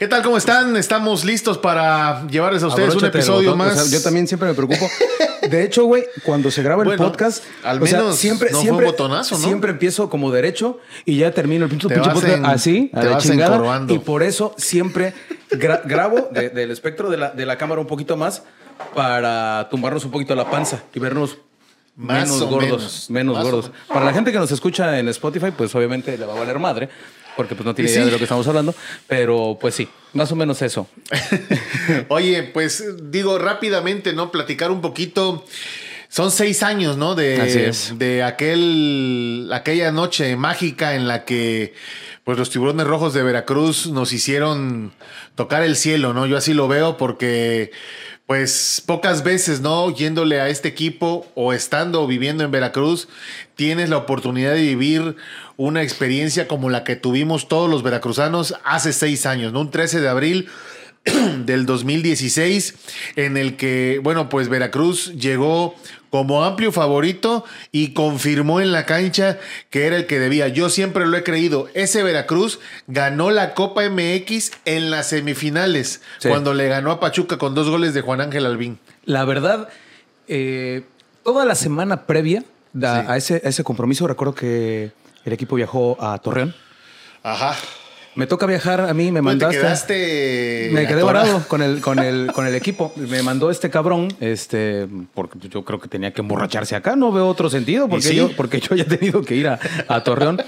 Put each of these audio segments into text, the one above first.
¿Qué tal? ¿Cómo están? Estamos listos para llevarles a ustedes un Abróchate el episodio botón. O más. sea, yo también siempre me preocupo. De hecho, güey, cuando se graba el Bueno, podcast, al o sea, menos siempre, no fue siempre, un botonazo, ¿no? siempre empiezo como derecho y ya termino el pinche podcast en- así, a te la vas chingada. encorvando. Y por eso siempre gra- grabo de- del espectro de la, de la cámara un poquito más para tumbarnos un poquito la panza y vernos Más menos gordos, menos. menos Más gordos. menos. Para la gente que nos escucha en Spotify, pues obviamente le va a valer madre, porque pues no tiene idea sí. de lo que estamos hablando, pero pues sí, más o menos eso. Oye, pues digo rápidamente, ¿no? Platicar un poquito. Son seis años, ¿no? Así De, es. de aquel, aquella noche mágica en la que pues los tiburones rojos de Veracruz nos hicieron tocar el cielo, ¿no? Yo así lo veo porque pues pocas veces, ¿no? Yéndole a este equipo o estando o viviendo en Veracruz, tienes la oportunidad de vivir una experiencia como la que tuvimos todos los veracruzanos hace seis años, ¿no? Un 13 de abril del 2016, en el que, bueno, pues Veracruz llegó como amplio favorito y confirmó en la cancha que era el que debía. Yo siempre lo he creído. Ese Veracruz ganó la Copa MX en las semifinales, Sí. cuando le ganó a Pachuca con dos goles de Juan Ángel Albín. La verdad, eh, toda la semana previa Sí. a, ese, a ese compromiso, recuerdo que el equipo viajó a Torreón. Ajá. Me toca viajar a mí, me te mandaste. quedaste. me quedé varado con el, con, el, con el equipo. Me mandó este cabrón, este, porque yo creo que tenía que emborracharse acá. No veo otro sentido, porque, sí? yo, porque yo ya he tenido que ir a, a Torreón.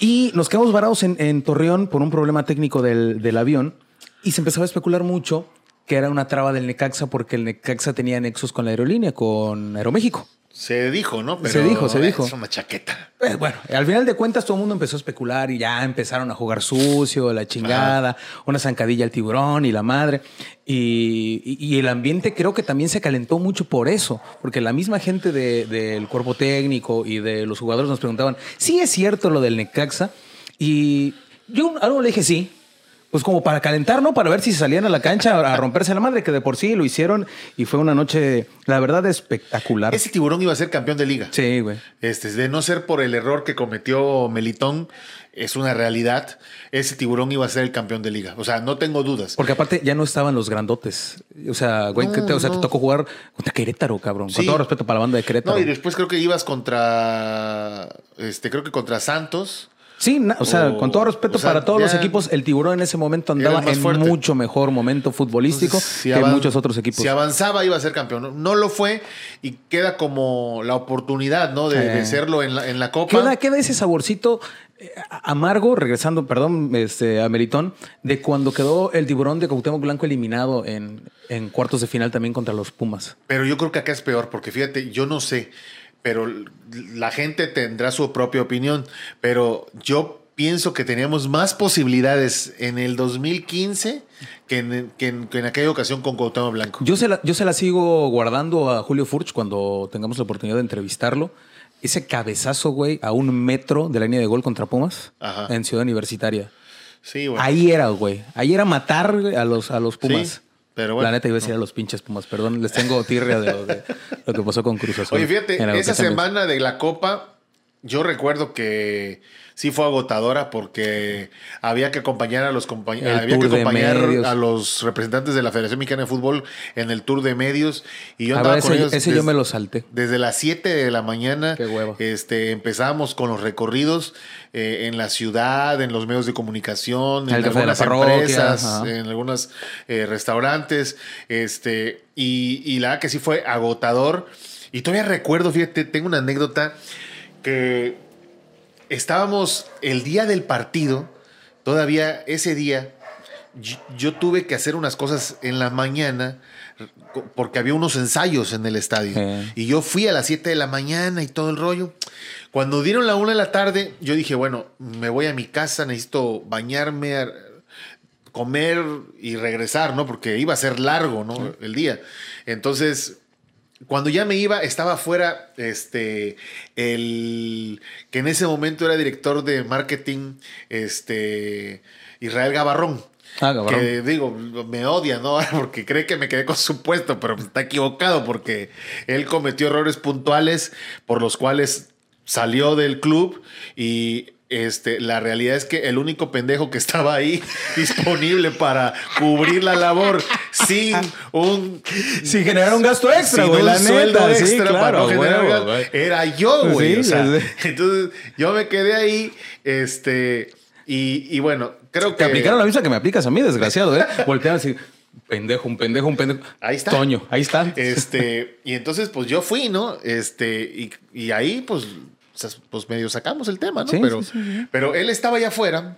Y nos quedamos varados en, en Torreón por un problema técnico del, del avión. Y se empezaba a especular mucho que era una traba del Necaxa porque el Necaxa tenía nexos con la aerolínea, con Aeroméxico. Se dijo, ¿no? Se dijo, se dijo. Es una chaqueta. Eh, bueno, al final de cuentas todo el mundo empezó a especular y ya empezaron a jugar sucio, la chingada, una zancadilla al tiburón y la madre. Y, y- y el ambiente creo que también se calentó mucho por eso, porque la misma gente de- del cuerpo técnico y de los jugadores nos preguntaban, ¿sí es cierto lo del Necaxa? Y yo algo le dije sí. Pues como para calentar, ¿no? Para ver si salían a la cancha a romperse la madre, que de por sí lo hicieron y fue una noche, la verdad, espectacular. Ese tiburón iba a ser campeón de liga. Sí, güey. Este, de no ser por el error que cometió Melitón, es una realidad. Ese tiburón iba a ser el campeón de liga. O sea, no tengo dudas. Porque aparte ya no estaban los grandotes. O sea, güey, No, que te, o sea, no. te tocó jugar contra Querétaro, cabrón. Sí. Con todo respeto para la banda de Querétaro. No, y después creo que ibas contra. Este, creo que contra Santos. Sí, o sea, o- con todo respeto o sea, para todos los equipos, el tiburón en ese momento andaba en fuerte. mucho mejor momento futbolístico Entonces, si que muchos otros equipos. Si avanzaba, iba a ser campeón. No, No lo fue y queda como la oportunidad, ¿no? De, serlo en la, en la Copa. Queda, queda ese saborcito eh, amargo, regresando, perdón, este, a Meritón, de cuando quedó el tiburón de Cuauhtémoc Blanco eliminado en, en cuartos de final también contra los Pumas. Pero yo creo que acá es peor, porque fíjate, yo no sé, pero la gente tendrá su propia opinión, pero yo pienso que teníamos más posibilidades en el 2015 que en, que en- que en aquella ocasión con Cuauhtémoc Blanco. Yo se, la, yo se la sigo guardando a Julio Furch cuando tengamos la oportunidad de entrevistarlo. Ese cabezazo, güey, a un metro de la línea de gol contra Pumas Ajá. en Ciudad Universitaria. Sí, bueno. Ahí era, güey. Ahí era matar güey, a los, a los Pumas. Sí, pero bueno, la neta iba a decir a los pinches Pumas. Perdón, les tengo tirria de lo, de lo que pasó con Cruz Azul. Oye, fíjate, esa semana de la Copa, yo recuerdo que sí fue agotadora porque había que acompañar a los compañ- El había que acompañar a los representantes de la Federación Mexicana de Fútbol en el tour de medios y yo A andaba ver, con ese, ellos ese yo me lo salté. desde las 7 de la mañana Qué hueva. este empezábamos con los recorridos eh, en la ciudad, en los medios de comunicación, en la algunas empresas, ajá. en algunos eh, restaurantes, este, y, y la que sí fue agotador. Y todavía recuerdo, fíjate, tengo una anécdota que estábamos el día del partido, todavía ese día, yo, yo tuve que hacer unas cosas en la mañana porque había unos ensayos en el estadio. Y yo fui a las 7 de la mañana y todo el rollo. Cuando dieron la 1 de la tarde, yo dije, bueno, me voy a mi casa, necesito bañarme, comer y regresar, ¿no? Porque iba a ser largo, ¿no? El día. Entonces, cuando ya me iba, estaba afuera este, el que en ese momento era director de marketing, este, Israel Gabarrón. Ah, cabrón. Que digo, me odia, ¿no? Porque cree que me quedé con su puesto, pero está equivocado porque él cometió errores puntuales por los cuales salió del club y este, la realidad es que el único pendejo que estaba ahí disponible para cubrir la labor sin un sin generar un gasto extra, sin güey, un la sueldo neta, sí, extra para claro, no generar gasto, era yo, güey. Sí, o sea, sí, sí. entonces yo me quedé ahí, este, y, y bueno, creo Te que aplicaron la misma que me aplicas a mí, desgraciado, ¿eh? Voltean así, pendejo, un pendejo, un pendejo. Ahí está. Toño, ahí está. Este, y entonces, pues yo fui, ¿no? Este, y, y ahí, pues, pues medio sacamos el tema, ¿no? Sí, pero, sí, pero él estaba allá afuera,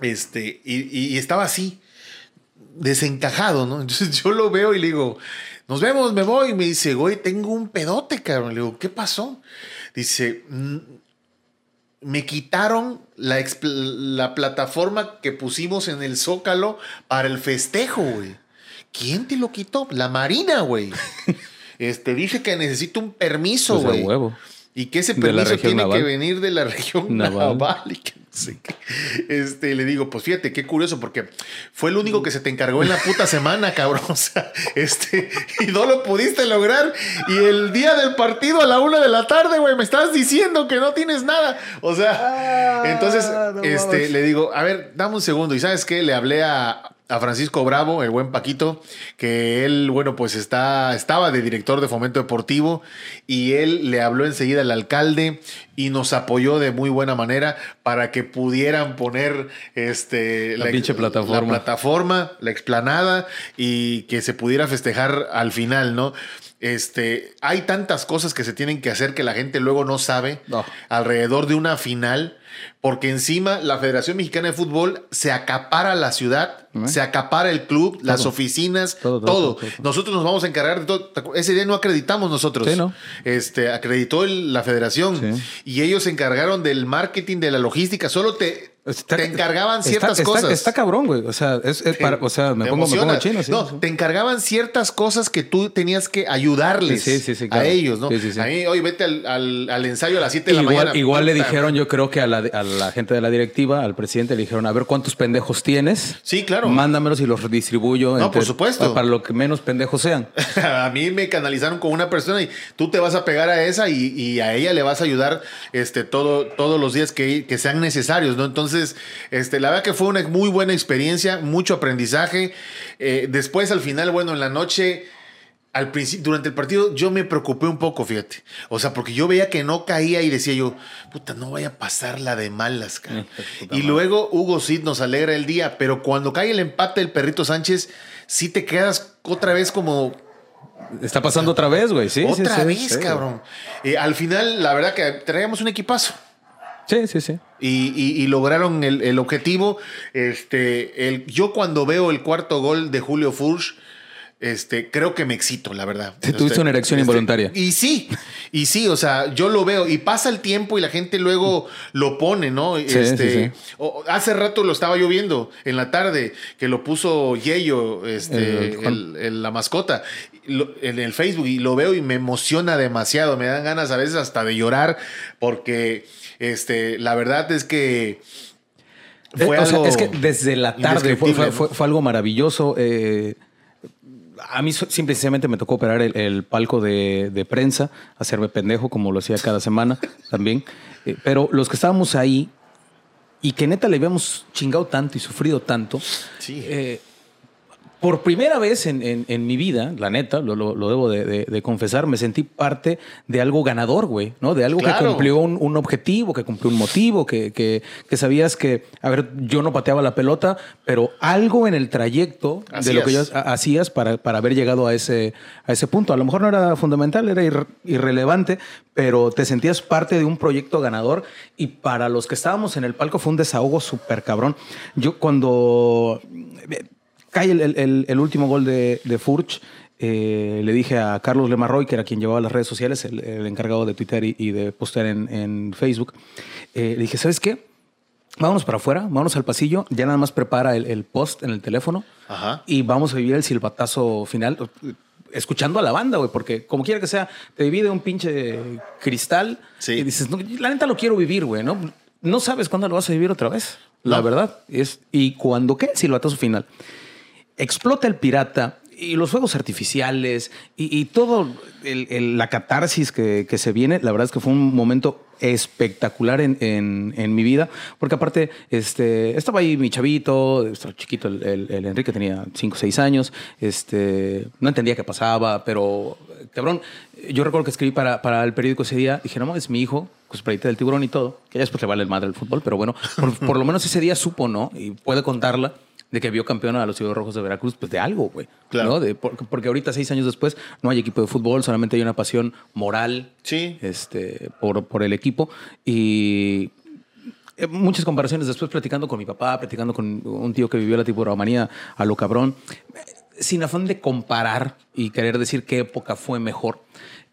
este, y, estaba así, desencajado, ¿no? Entonces yo lo veo y le digo, nos vemos, me voy. Y me dice, güey, tengo un pedote, cabrón. Le digo, ¿qué pasó? Dice, "Mm, me quitaron la, la plataforma que pusimos en el Zócalo para el festejo, güey. ¿Quién te lo quitó? La Marina, güey. Este, dice que necesita un permiso, Pues güey. huevo. Y que ese permiso tiene naval. que venir de la región naval. Naval. y que qué. Este, le digo, pues fíjate, qué curioso, porque fue el único que se te encargó en la puta semana, cabrón. O sea, este, y no lo pudiste lograr. Y el día del partido a la una de la tarde, güey, me estás diciendo que no tienes nada. O sea, Ah, entonces, no este, le digo, a ver, dame un segundo. ¿Y sabes qué? Le hablé a, a Francisco Bravo, el buen Paquito, que él, bueno, pues está, estaba de director de fomento deportivo y él le habló enseguida al alcalde y nos apoyó de muy buena manera para que pudieran poner este, La pinche plataforma. la plataforma, la explanada y que se pudiera festejar al final, ¿no? Este, hay tantas cosas que se tienen que hacer que la gente luego no sabe No. alrededor de una final, porque encima la Federación Mexicana de Fútbol se acapara la ciudad, ¿Eh? se acapara el club, las oficinas, Todo. Nosotros nos vamos a encargar de todo. ¿Te acu- Ese día no acreditamos nosotros. Sí, ¿no? Este, acreditó el- la federación Sí. y ellos se encargaron del marketing, de la logística. Solo te, Está- te encargaban está- ciertas está- cosas. Está cabrón, güey. O sea, es, es para- o sea, me pongo, me pongo chino. Sí, no, te encargaban ciertas cosas que tú tenías que ayudarles Sí, sí, sí, a ellos, ¿no? Sí, sí, sí. A mí, oye, vete al, al- al ensayo a las 7 de la Igual, mañana. igual le dijeron, yo creo que a la, a la gente de la directiva, al presidente, le dijeron, a ver cuántos pendejos tienes. Sí, claro. Mándamelos y los redistribuyo. No, por supuesto. Para lo que menos pendejos sean. a mí me canalizaron con una persona y tú te vas a pegar a esa y, y a ella le vas a ayudar este, todo, todos los días que, que sean necesarios, ¿no? Entonces, este, la verdad que fue una muy buena experiencia, mucho aprendizaje. Eh, después, al final, bueno, en la noche, al principio, durante el partido, yo me preocupé un poco, fíjate. O sea, porque yo veía que no caía y decía yo, puta, no vaya a pasar la de malas, cara. Y madre. luego Hugo Cid nos alegra el día, pero cuando cae el empate del perrito Sánchez, sí te quedas otra vez como, Está pasando otra vez, güey. Sí, sí, otra sí, vez, sí, cabrón. Eh, al final, la verdad que traíamos un equipazo. Sí, sí, sí. Y, y- y lograron el, el objetivo. Este, el, yo cuando veo el cuarto gol de Julio Furch, este, creo que me excito, la verdad. Te tuviste Este, una erección este, involuntaria. Y sí, y sí, o sea, yo lo veo y pasa el tiempo y la gente luego lo pone, ¿no? este, sí, sí. o- hace rato lo estaba yo viendo en la tarde que lo puso Yeyo, este, El Juan. el- el- la mascota, lo- en el Facebook y lo veo y me emociona demasiado. Me dan ganas a veces hasta de llorar porque, este, la verdad es que fue Eh, o sea, algo es que desde la tarde fue, fue- fue- fue algo maravilloso. eh, a mí so- simple y sencillamente me tocó operar el, el palco de, de prensa, hacerme pendejo como lo hacía cada semana también. Eh, pero los que estábamos ahí y que neta le habíamos chingado tanto y sufrido tanto, Sí. Por primera vez en, en- en mi vida, la neta, lo, lo- lo debo de, de- de confesar, me sentí parte de algo ganador, güey, ¿no? De algo que cumplió un, un objetivo, que cumplió un motivo, que, que- que sabías que, a ver, yo no pateaba la pelota, pero algo en el trayecto de lo que yo Hacías. ha- hacías para, para haber llegado a ese, a ese punto. A lo mejor no era fundamental, era ir- irrelevante, pero te sentías parte de un proyecto ganador y para los que estábamos en el palco fue un desahogo súper cabrón. Yo cuando cae el, el- el- último gol de, de Furch, eh, le dije a Carlos Lemarroy, que era quien llevaba las redes sociales, el, el encargado de Twitter y, y de postear en, en Facebook, eh, le dije, ¿sabes qué? Vámonos para afuera, vámonos al pasillo, ya nada más prepara el, el post en el teléfono Ajá. y vamos a vivir el silbatazo final escuchando a la banda, güey, porque como quiera que sea, te divide un pinche cristal Sí. y dices, no, la neta lo quiero vivir, güey, ¿no? No sabes cuándo lo vas a vivir otra vez, la verdad. Es, y cuando qué, silbatazo final. Explota el pirata y los fuegos artificiales y, todo la catarsis que, se viene, la verdad es que fue un momento espectacular en, mi vida, porque aparte este, estaba ahí mi chavito, estaba chiquito, el, Enrique tenía 5 o 6 años, este, no entendía qué pasaba, pero cabrón, yo recuerdo que escribí para, el periódico ese día, dije, no, es mi hijo, con su playita del tiburón y todo, que ya después le vale el madre el fútbol, pero bueno, por, por lo menos ese día supo, ¿no? Y puede contarla de que vio campeón a los Ciudadanos Rojos de Veracruz, pues de algo, güey. Claro. ¿no? De- por- porque ahorita, seis años después, no hay equipo de fútbol, solamente hay una pasión moral Sí. este, por, por el equipo. Y eh, muchas comparaciones después platicando con mi papá, platicando con un tío que vivió la tiburomanía a lo cabrón, sin afán de comparar y querer decir qué época fue mejor.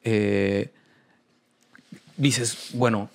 eh, dices, bueno,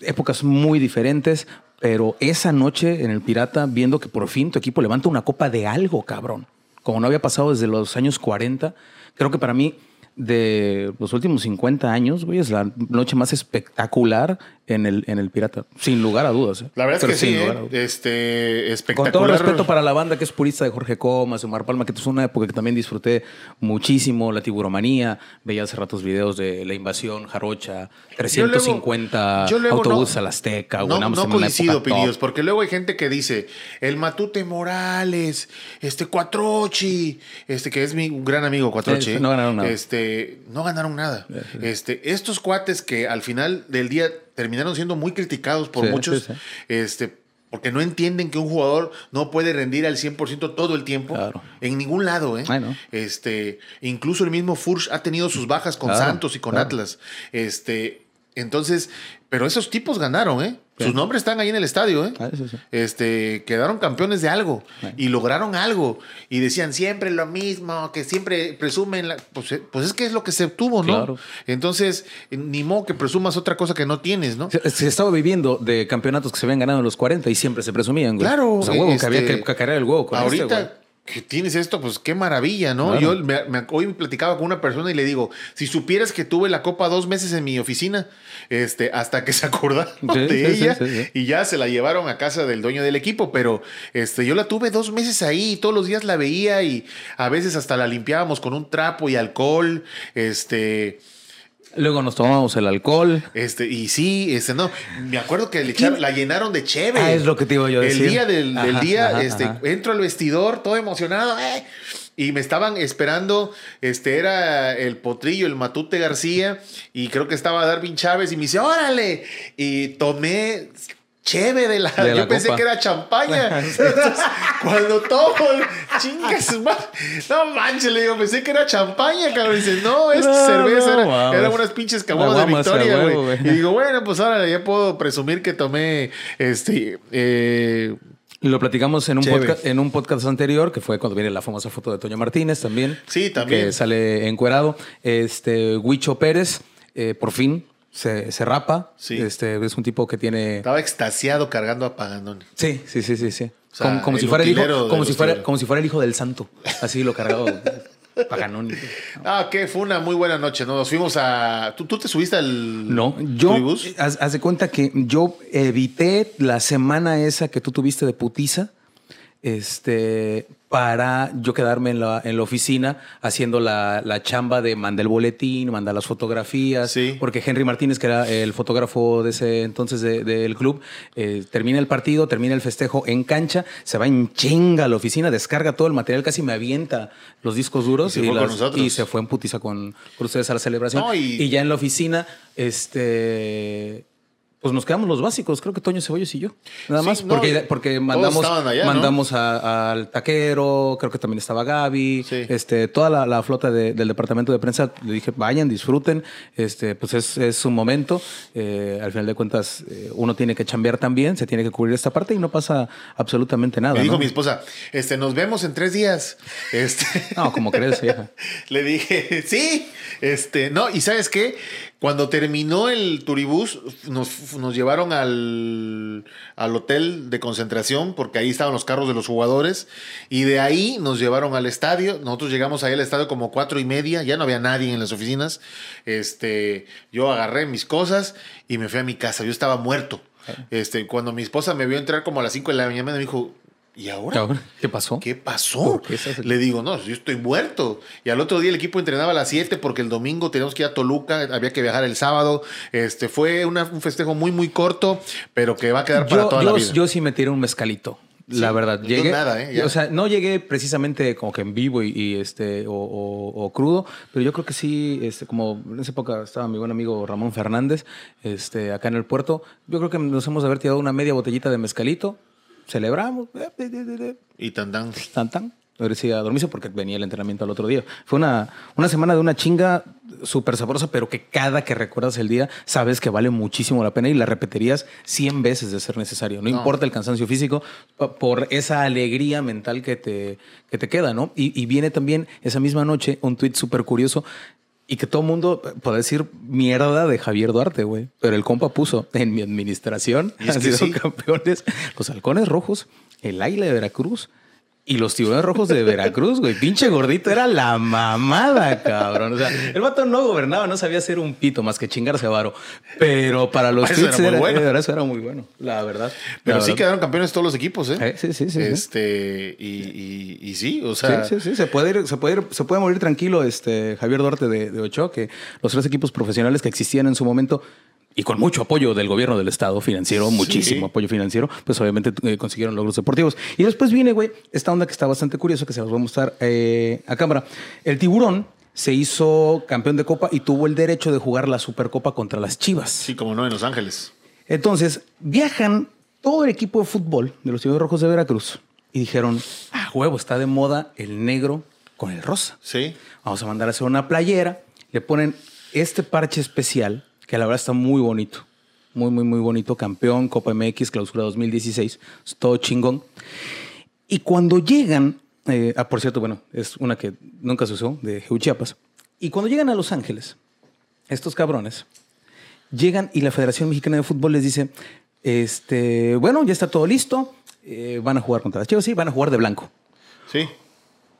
épocas muy diferentes, pero esa noche en el Pirata, viendo que por fin tu equipo levanta una copa de algo, cabrón, como no había pasado desde los años 40, creo que para mí de los últimos 50 años, güey, es la noche más espectacular en el, en el Pirata, sin lugar a dudas. ¿eh? La verdad Pero es que sí, sin lugar a ¿eh? dudas. este, Con espectacular. todo respeto para la banda que es purista de Jorge Comas, Omar Palma, que es una época que también disfruté muchísimo, la tiburomanía, veía hace ratos videos de la invasión, Jarocha, 350 yo luego autobuses no- a la Azteca, No, no coincido. Pirillos, porque luego hay gente que dice, el Matute Morales, este Cuatrochi, este que es mi gran amigo Cuatrochi. Sí, no ganaron nada. Este, no ganaron nada. Este, estos cuates que al final del día terminaron siendo muy criticados por Sí, muchos, sí, sí. este, porque no entienden que un jugador no puede rendir al 100% todo el tiempo. Claro. En ningún lado, ¿eh? Ay, no. Este, incluso el mismo Furch ha tenido sus bajas con Claro, Santos y con claro. Atlas. Este, entonces, pero esos tipos ganaron, ¿eh? Sus nombres están ahí en el estadio, ¿eh? Ah, sí, sí. Este, quedaron campeones de algo y lograron algo y decían siempre lo mismo, que siempre presumen, la- pues, eh, pues es que es lo que se obtuvo, ¿no? Claro. Entonces, ni modo que presumas otra cosa que no tienes, ¿no? Se, se estaba viviendo de campeonatos que se habían ganado en los 40 y siempre se presumían, güey. Claro, O sea, huevo, este, que había que cacarear el huevo con Ahorita este. Que tienes esto, pues qué maravilla, ¿no? Claro. Yo me, me- hoy platicaba con una persona y le digo, si supieras que tuve la copa dos meses en mi oficina, este, hasta que se acordaron Sí, de sí, ella sí. y ya se la llevaron a casa del dueño del equipo, pero este, yo la tuve dos meses ahí y todos los días la veía y a veces hasta la limpiábamos con un trapo y alcohol, este... Luego nos tomamos el alcohol. Este, y sí, este, no, me acuerdo que le echaron- la llenaron de cheve. Ah, es lo que te iba yo a decir. El día del, día, ajá, este, ajá. entro al vestidor, todo emocionado, ¡eh! y me estaban esperando, este, era el potrillo, el Matute García, y creo que estaba Darwin Chávez, y me dice, órale, y tomé cheve de la, De la yo pensé copa. que era champaña. Entonces, cuando tomo, chingas, no manches, le digo, pensé que era champaña, cabrón. Y dice, no, es No, cerveza, no, era- unas pinches caguamas de Victoria, güey. Y digo, bueno, pues ahora ya puedo presumir que tomé, este, eh, Lo platicamos en un, podcast, en un podcast anterior, que fue cuando viene la famosa foto de Toño Martínez también. Sí, también. Que sale encuerado. Este, Huicho Pérez, eh, por fin, se, se rapa. Sí. Este, es un tipo que tiene... estaba extasiado cargando a Paganoni. Sí, sí, sí, sí, sí. sea, como si fuera el hijo, como si fuera, como si fuera el hijo del santo. Así lo cargado Paganoni. Ah, que fue una muy buena noche, ¿no? Nos fuimos a. ¿Tú, tú te subiste al. No, yo haz, haz de cuenta que yo evité la semana esa que tú tuviste de putiza, este, para yo quedarme en la, en la oficina haciendo la, la chamba de mandar el boletín, mandar las fotografías, Sí. porque Henry Martínez, que era el fotógrafo de ese entonces de- del club, eh, termina el partido, termina el festejo en cancha, se va en chinga a la oficina, descarga todo el material, casi me avienta los discos duros Y se fue con las- nosotros. y se fue en putiza con, con ustedes a la celebración. No, y- y ya en la oficina, este. Pues nos quedamos los básicos, creo que Toño Cebollos y yo. Nada Sí, más, no, porque, porque mandamos, allá, ¿no? mandamos a- al taquero, creo que también estaba Gaby, Sí. este, toda la, la flota de- del departamento de prensa. Le dije, vayan, disfruten, este, pues es, es un momento. Eh, al final de cuentas, eh, uno tiene que chambear también, se tiene que cubrir esta parte y no pasa absolutamente nada. Me dijo ¿no? mi esposa, este, nos vemos en tres días. Este. No, como crees, vieja. Le dije, sí, este, no, y ¿sabes qué? Cuando terminó el turibús, nos, nos llevaron al, al hotel de concentración, porque ahí estaban los carros de los jugadores, y de ahí nos llevaron al estadio. Nosotros llegamos ahí al estadio como cuatro y media, ya no había nadie en las oficinas. Este, yo agarré mis cosas y me fui a mi casa. Yo estaba muerto. Este, cuando mi esposa me vio entrar como a las cinco de la mañana, me dijo, ¿Y ahora? ¿Qué pasó? ¿Qué pasó? Le digo, no, yo estoy muerto. Y al otro día el equipo entrenaba a las 7 porque el domingo teníamos que ir a Toluca, había que viajar el sábado. Este fue un festejo muy, muy corto, pero que va a quedar para toda la vida. Yo sí me tiré un mezcalito. la verdad, llegué. Nada, ¿eh? O sea, no llegué precisamente como que en vivo y, este o, crudo, pero yo creo que sí, este, como en esa época estaba mi buen amigo Ramón Fernández, este, acá en el puerto. Yo creo que nos hemos de haber tirado una media botellita de mezcalito, celebramos. Y tan tan. Tan tan. a dormirse porque venía el entrenamiento al otro día. Fue una, una semana de una chinga súper sabrosa, pero que cada que recuerdas el día sabes que vale muchísimo la pena y la repetirías 100 veces de ser necesario. No, importa el cansancio físico, por esa alegría mental que te, que te queda, ¿no? Y, y viene también esa misma noche un tuit súper curioso y que todo el mundo puede decir mierda de Javier Duarte, güey. Pero el compa puso en mi administración, han sido campeones los halcones rojos, el águila de Veracruz, y los tiburones rojos de Veracruz, güey. Pinche gordito era la mamada, cabrón. O sea, el vato no gobernaba, no sabía hacer un pito más que chingarse a varo. Pero para los eso era, muy bueno. eso era muy bueno, la verdad. Pero sí quedaron campeones todos los equipos, ¿eh? sí, sí, sí. Este, y, y, sí, o sea. Sí, sí, sí. Se puede ir, se puede ir, se puede morir tranquilo, este, Javier Duarte de, de Ochoa, que los tres equipos profesionales que existían en su momento y con mucho apoyo del gobierno del Estado financiero, muchísimo apoyo financiero, pues obviamente eh, consiguieron logros deportivos. Y después viene, güey, esta onda que está bastante curiosa, que se los voy a mostrar eh, a cámara. El tiburón se hizo campeón de Copa y tuvo el derecho de jugar la Supercopa contra las Chivas. Sí, como no, en Los Ángeles. Entonces, viajan todo el equipo de fútbol de los Tiburones Rojos de Veracruz y dijeron, ah, huevo, está de moda el negro con el rosa. Sí. Vamos a mandar a hacer una playera, le ponen este parche especial que la verdad está muy bonito. Muy, muy, muy bonito. Campeón, Copa MX, clausura 2016. Es todo chingón. Y cuando llegan, eh, ah, por cierto, bueno, es una que nunca se usó, de Chiapas. Y cuando llegan a Los Ángeles, estos cabrones llegan y la Federación Mexicana de Fútbol les dice, este, bueno, ya está todo listo, eh, van a jugar contra las Chivas, sí, van a jugar de blanco. Sí.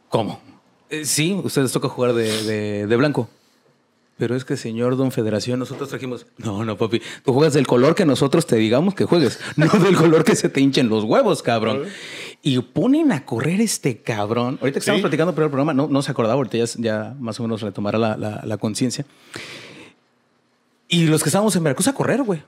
¿Cómo? Eh, sí, ustedes toca jugar de, de blanco. Pero es que, señor Don Federación, nosotros trajimos. No, no, papi. Tú juegas del color que nosotros te digamos que juegues, no del color que se te hinchen los huevos, cabrón. Y ponen a correr este cabrón. Ahorita que estamos platicando por el programa, no, no se acordaba, ahorita ya, más o menos retomará la, la, conciencia. Y los que estábamos en Veracruz a correr, güey.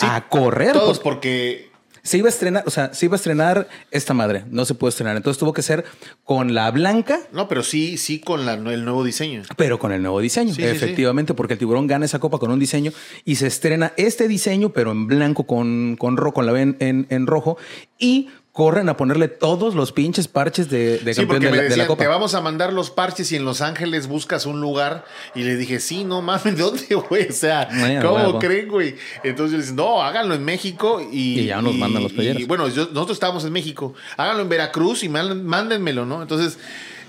a correr. Todos, porque se iba a estrenar, o sea, se iba a estrenar esta madre, no se pudo estrenar. Entonces tuvo que ser con la blanca. No, pero sí, sí con la, el nuevo diseño. Pero con el nuevo diseño, efectivamente, porque el tiburón gana esa copa con un diseño y se estrena este diseño, pero en blanco con, con rojo, con la B en, en rojo. Y corren a ponerle todos los pinches parches de, de campeón de, la, Copa. Te vamos a mandar los parches y en Los Ángeles buscas un lugar. Y le dije, sí, no mames, ¿de dónde, güey? O sea, ¿cómo creen, güey? Entonces le dicen, no, háganlo en México y. Y ya nos mandan los playeros. Y, bueno, nosotros estábamos en México. Háganlo en Veracruz y mándenmelo, ¿no? Entonces.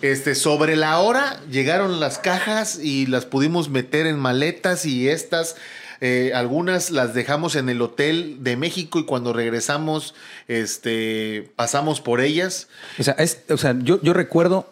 Este, sobre la hora llegaron las cajas y las pudimos meter en maletas y estas eh, algunas las dejamos en el hotel de México y cuando regresamos, este, pasamos por ellas. O sea, o sea yo, yo recuerdo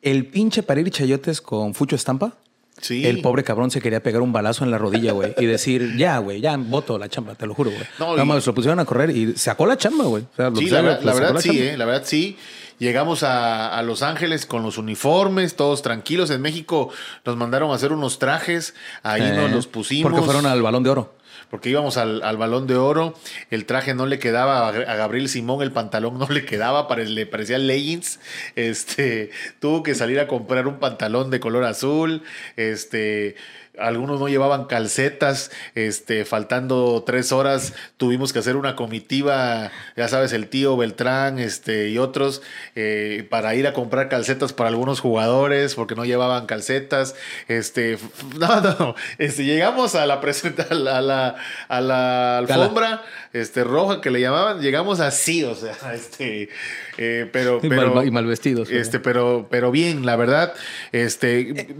el pinche parir chayotes con Fucho Estampa. Sí. El pobre cabrón se quería pegar un balazo en la rodilla, güey, y decir, ya, güey, ya voto la chamba, te lo juro, güey. No, Nada más lo pusieron a correr y sacó la chamba, güey. sí, la, verdad sí, eh, la verdad sí. Llegamos a, Los Ángeles con los uniformes, todos tranquilos. En México nos mandaron a hacer unos trajes, ahí nos los pusimos. Porque fueron al balón de oro porque íbamos al, balón de oro, el traje no le quedaba a Gabriel Simón, el pantalón no le quedaba, le parecía leggings, este, tuvo que salir a comprar un pantalón de color azul, este, algunos no llevaban calcetas, este, faltando tres horas tuvimos que hacer una comitiva, ya sabes, el tío Beltrán este, y otros, eh, para ir a comprar calcetas para algunos jugadores, porque no llevaban calcetas. Este, no, no, este, llegamos a la, presenta, a la, a la alfombra este, roja que le llamaban, llegamos así, o sea, este, eh, pero, y, pero mal, y mal vestidos. Este, pero, pero bien, la verdad, este,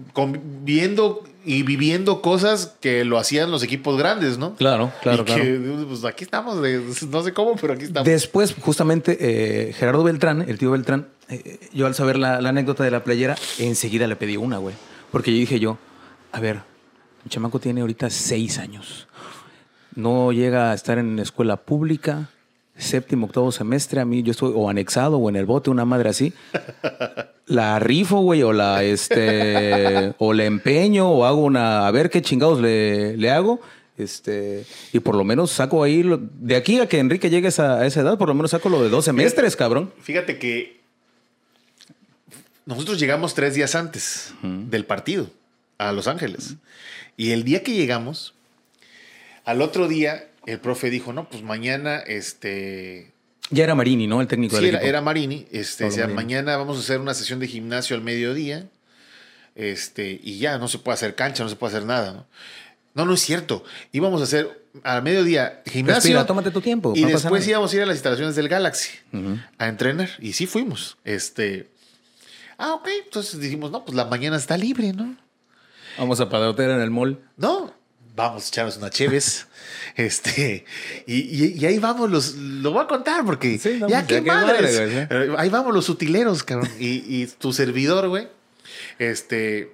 viendo y viviendo cosas que lo hacían los equipos grandes, ¿no? Claro, claro, que, Pues aquí estamos, no sé cómo, pero aquí estamos. Después, justamente, eh, Gerardo Beltrán, el tío Beltrán, eh, yo al saber la, anécdota de la playera, enseguida le pedí una, güey. Porque yo dije yo, a ver, mi chamaco tiene ahorita seis años. No llega a estar en escuela pública, séptimo, octavo semestre, a mí yo estoy o anexado o en el bote, una madre así. La rifo, güey, o la este, o le empeño, o hago una, a ver qué chingados le, le hago. Este, y por lo menos saco ahí, lo- de aquí a que Enrique llegue a esa, a esa edad, por lo menos saco lo de dos semestres, cabrón. Fíjate que nosotros llegamos tres días antes del partido a Los Ángeles. Y el día que llegamos, al otro día, el profe dijo, no, pues mañana, este... Ya era Marini, ¿no? El técnico Sí, del era, equipo. era Marini. Este, Marini. mañana vamos a hacer una sesión de gimnasio al mediodía. Este, y ya, no se puede hacer cancha, no se puede hacer nada, ¿no? No, no es cierto. Íbamos a hacer al mediodía gimnasio. Respira, tómate tu tiempo. Y no después íbamos a ir a las instalaciones del Galaxy a entrenar. Y sí fuimos. Este. Ah, ok. Entonces dijimos, no, pues la mañana está libre, ¿no? Vamos a padrotear en el mall. No, vamos a echarnos una cheves. este. Y, y- y ahí vamos los. Lo voy a contar porque. Sí, no, ya pues, qué ya madres. madre, güey. Pero Ahí vamos los utileros, cabrón. Y, y tu servidor, güey. Este.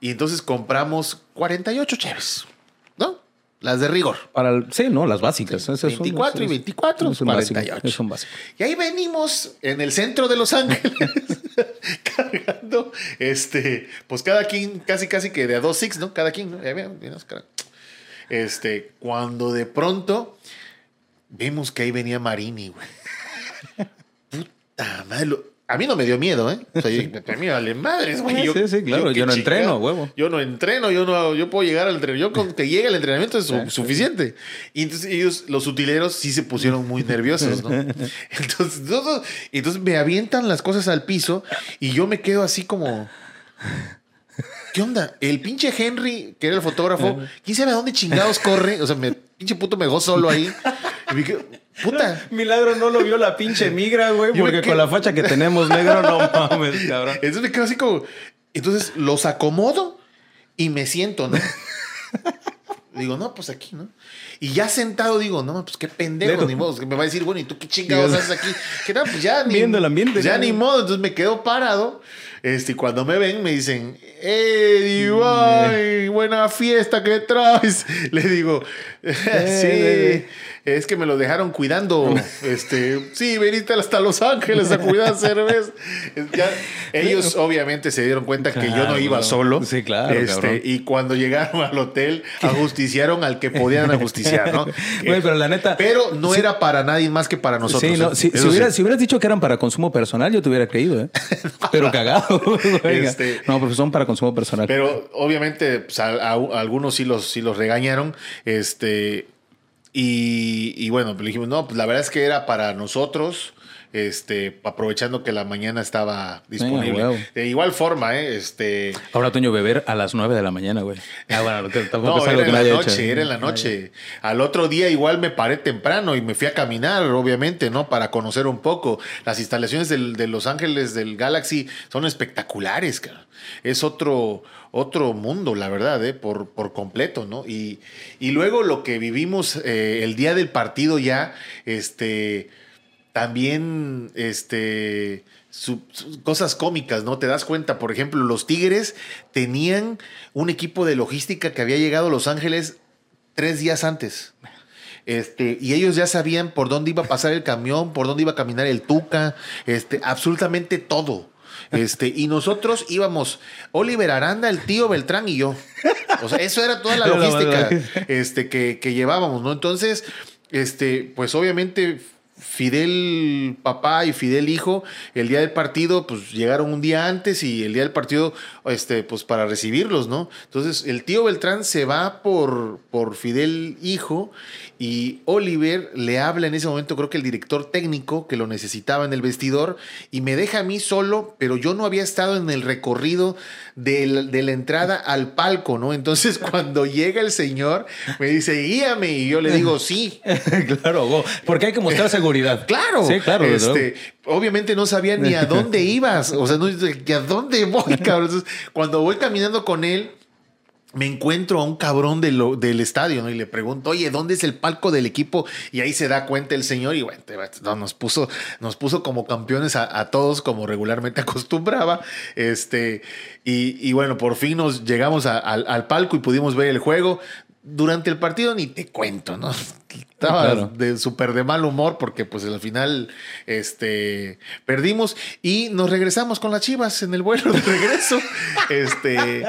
Y entonces compramos 48 cheves. ¿No? Las de rigor. Para el- sí, no, las básicas. Esas son- 24 y es- 24, es un básico, 48. Es un básico. Y ahí venimos en el centro de Los Ángeles, cargando, este, pues cada quien, casi casi que de a dos six, ¿no? Cada quien, ¿no? Ya vienes, cara. Este, cuando de pronto vimos que ahí venía Marini, güey. Puta madre. a mí no me dio miedo, ¿eh? O sea, yo, a mí vale madres, güey. Sí, Yo- sí, claro, qué yo no entreno, huevo. Yo no entreno, yo no, yo puedo llegar al entrenamiento. Yo con que llegue al entrenamiento es su- suficiente. Y entonces ellos, los utileros, sí se pusieron muy nerviosos, ¿no? Entonces, entonces me avientan las cosas al piso y yo me quedo así como. ¿Qué onda? El pinche Henry, que era el fotógrafo, quién sabe a dónde chingados corre. O sea, me, pinche puto me dejó solo ahí. Y me quedo, puta. Milagro no lo vio la pinche migra, güey, porque quedo- con la facha que tenemos, negro, no mames, cabrón. Entonces me quedo así como. Entonces los acomodo y me siento, ¿no? digo, no, pues aquí, ¿no? Y ya sentado digo, no, pues qué pendejo, Dejo. ni modo. Me va a decir, bueno, ¿y tú qué chingados haces aquí? Que no, pues ya ni. Viendo el ambiente, Ya ¿no? ni modo. Entonces me quedo parado. Este, y cuando me ven, me dicen, ¡Eh, Ibai, buena fiesta que traes! Le digo, sí, es que me lo dejaron cuidando. Este, sí, veniste hasta Los Ángeles a cuidar cerveza. Ya, ellos obviamente se dieron cuenta que yo no iba solo. Sí, claro, Este, y cuando llegaron al hotel, ajusticiaron al que podían ajusticiar, ¿no? Güey, pero la neta. Pero no era para nadie más que para nosotros. sí, no, ¿eh? si, sí. hubieras, si hubieras dicho que eran para consumo personal, yo te hubiera creído, ¿eh? Pero cagado. Este- No, pero son para consumo personal. Pero obviamente pues, a, a- a algunos sí los, sí los regañaron. Este, y, y bueno, le dijimos, no, pues la verdad es que era para nosotros. Este, aprovechando que la mañana estaba disponible. huevo. de igual forma, ¿eh? Este. Ahora, Toño, beber a las 9 de la mañana, güey. Ah, bueno, tampoco No, es algo era que en la haya noche, hecho. era en la noche. Al otro día igual me paré temprano y me fui a caminar, obviamente, ¿no? Para conocer un poco. Las instalaciones del- de Los Ángeles del Galaxy son espectaculares, cara. Es otro, otro mundo, la verdad, ¿eh? Por, por completo, ¿no? Y, y luego lo que vivimos eh, el día del partido ya, este, también, este... su- su- cosas cómicas, ¿no? Te das cuenta, por ejemplo, los Tigres tenían un equipo de logística que había llegado a Los Ángeles tres días antes. Este, y ellos ya sabían por dónde iba a pasar el camión, por dónde iba a caminar el Tuca, este, absolutamente todo. Este, y nosotros íbamos, Oliver Aranda, el tío Beltrán y yo. O sea, eso era toda la logística. este, que, que llevábamos, ¿no? Entonces, este, pues obviamente Fidel papá y Fidel hijo, el día del partido, pues llegaron un día antes y el día del partido, este, pues para recibirlos, ¿no? Entonces, el tío Beltrán se va por, por Fidel hijo y Oliver le habla en ese momento, creo que el director técnico que lo necesitaba en el vestidor y me deja a mí solo, pero yo no había estado en el recorrido del- de la entrada al palco, ¿no? Entonces, cuando llega el señor, me dice, guíame, y yo le digo, sí. claro, porque hay que mostrar seguridad. Claro. Sí, claro. Este, obviamente no sabía ni a dónde ibas. O sea, no a dónde voy, cabrón. Entonces, cuando voy caminando con él, me encuentro a un cabrón de lo- del estadio, ¿no? Y le pregunto, oye, ¿dónde es el palco del equipo? Y ahí se da cuenta el señor y bueno, nos puso, nos puso como campeones a, todos, como regularmente acostumbraba. Este, y, bueno, por fin nos llegamos al palco y pudimos ver el juego. Durante el partido ni te cuento, ¿no? Estaba Claro. de súper de mal humor porque pues al final este, perdimos y nos regresamos con las chivas en el vuelo de regreso. este,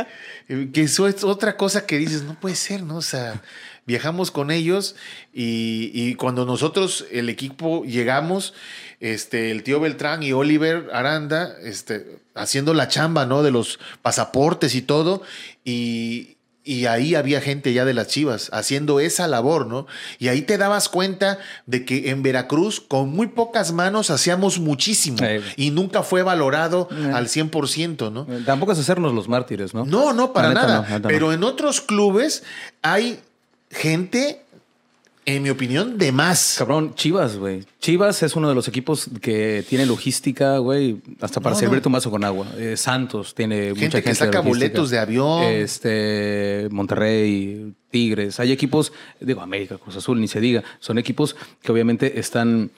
que eso es otra cosa que dices, no puede ser, ¿no? O sea, viajamos con ellos y, y cuando nosotros, el equipo, llegamos, este, el tío Beltrán y Oliver Aranda, este, haciendo la chamba, ¿no? De los pasaportes y todo. Y, y ahí había gente ya de las Chivas haciendo esa labor, ¿no? Y ahí te dabas cuenta de que en Veracruz con muy pocas manos hacíamos muchísimo y nunca fue valorado Eh. al 100%, ¿no? Eh, Tampoco es hacernos los mártires, ¿no? No, no, para nada. no, no. Pero en otros clubes hay gente, en mi opinión, de más. Cabrón, Chivas, güey. Chivas es uno de los equipos que tiene logística, güey, hasta para No, servirte no. un vaso con agua. Eh, Santos tiene mucha Gente gente que saca de boletos de avión. Este, Monterrey, Tigres. Hay equipos, digo, América, Cruz Azul, ni se diga. Son equipos que obviamente están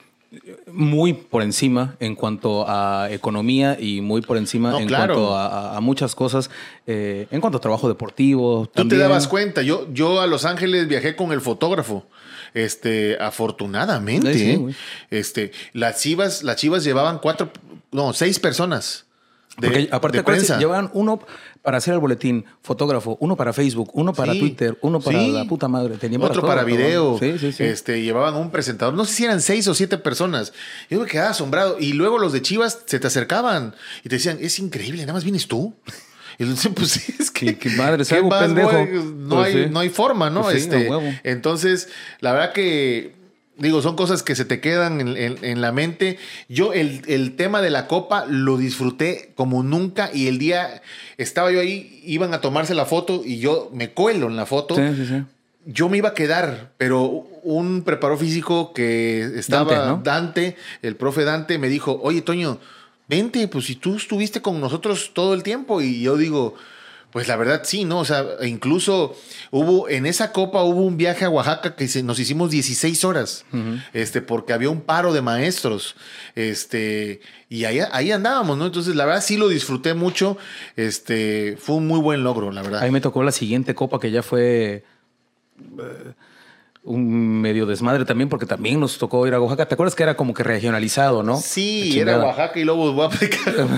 muy por encima en cuanto a economía y muy por encima No, en claro. cuanto a, muchas cosas, eh, en cuanto a trabajo deportivo. Tú te dabas cuenta, yo, yo a Los Ángeles viajé con el fotógrafo. Este, afortunadamente, Sí, sí, ¿eh? este, las chivas, las chivas llevaban cuatro, no, seis personas. De, Porque aparte, de prensa. llevaban uno para hacer el boletín, fotógrafo, uno para Facebook, uno para Sí, Twitter, uno para sí. la puta madre. Tenían Otro para video. Sí. Este, llevaban un presentador. No sé si eran seis o siete personas. Yo me quedaba asombrado. Y luego los de Chivas se te acercaban y te decían, es increíble, nada más vienes tú. Y yo decía, pues sí, es que. Qué- madre, ¿qué más, pendejo. No, Pues hay, sí. no hay forma, ¿no? Pues este, entonces, la verdad que. Digo, son cosas que se te quedan en, en- en la mente. Yo el, el tema de la copa lo disfruté como nunca y el día estaba yo ahí, iban a tomarse la foto y yo me cuelo en la foto Sí, sí, sí. yo me iba a quedar, pero un preparador físico que estaba, Dante, ¿no? Dante, el profe Dante, me dijo, oye, Toño, vente, pues si tú estuviste con nosotros todo el tiempo. Y yo digo, pues la verdad sí, ¿no? O sea, incluso hubo, en esa copa hubo un viaje a Oaxaca que se- nos hicimos 16 horas, este, porque había un paro de maestros, este, y ahí, ahí andábamos, ¿no? Entonces, la verdad sí lo disfruté mucho, este, fue un muy buen logro, la verdad. Ahí me tocó la siguiente copa que ya fue eh, un medio desmadre también, porque también nos tocó ir a Oaxaca. ¿Te acuerdas que era como que regionalizado, no? Sí, era. Oaxaca y luego voy a aplicar.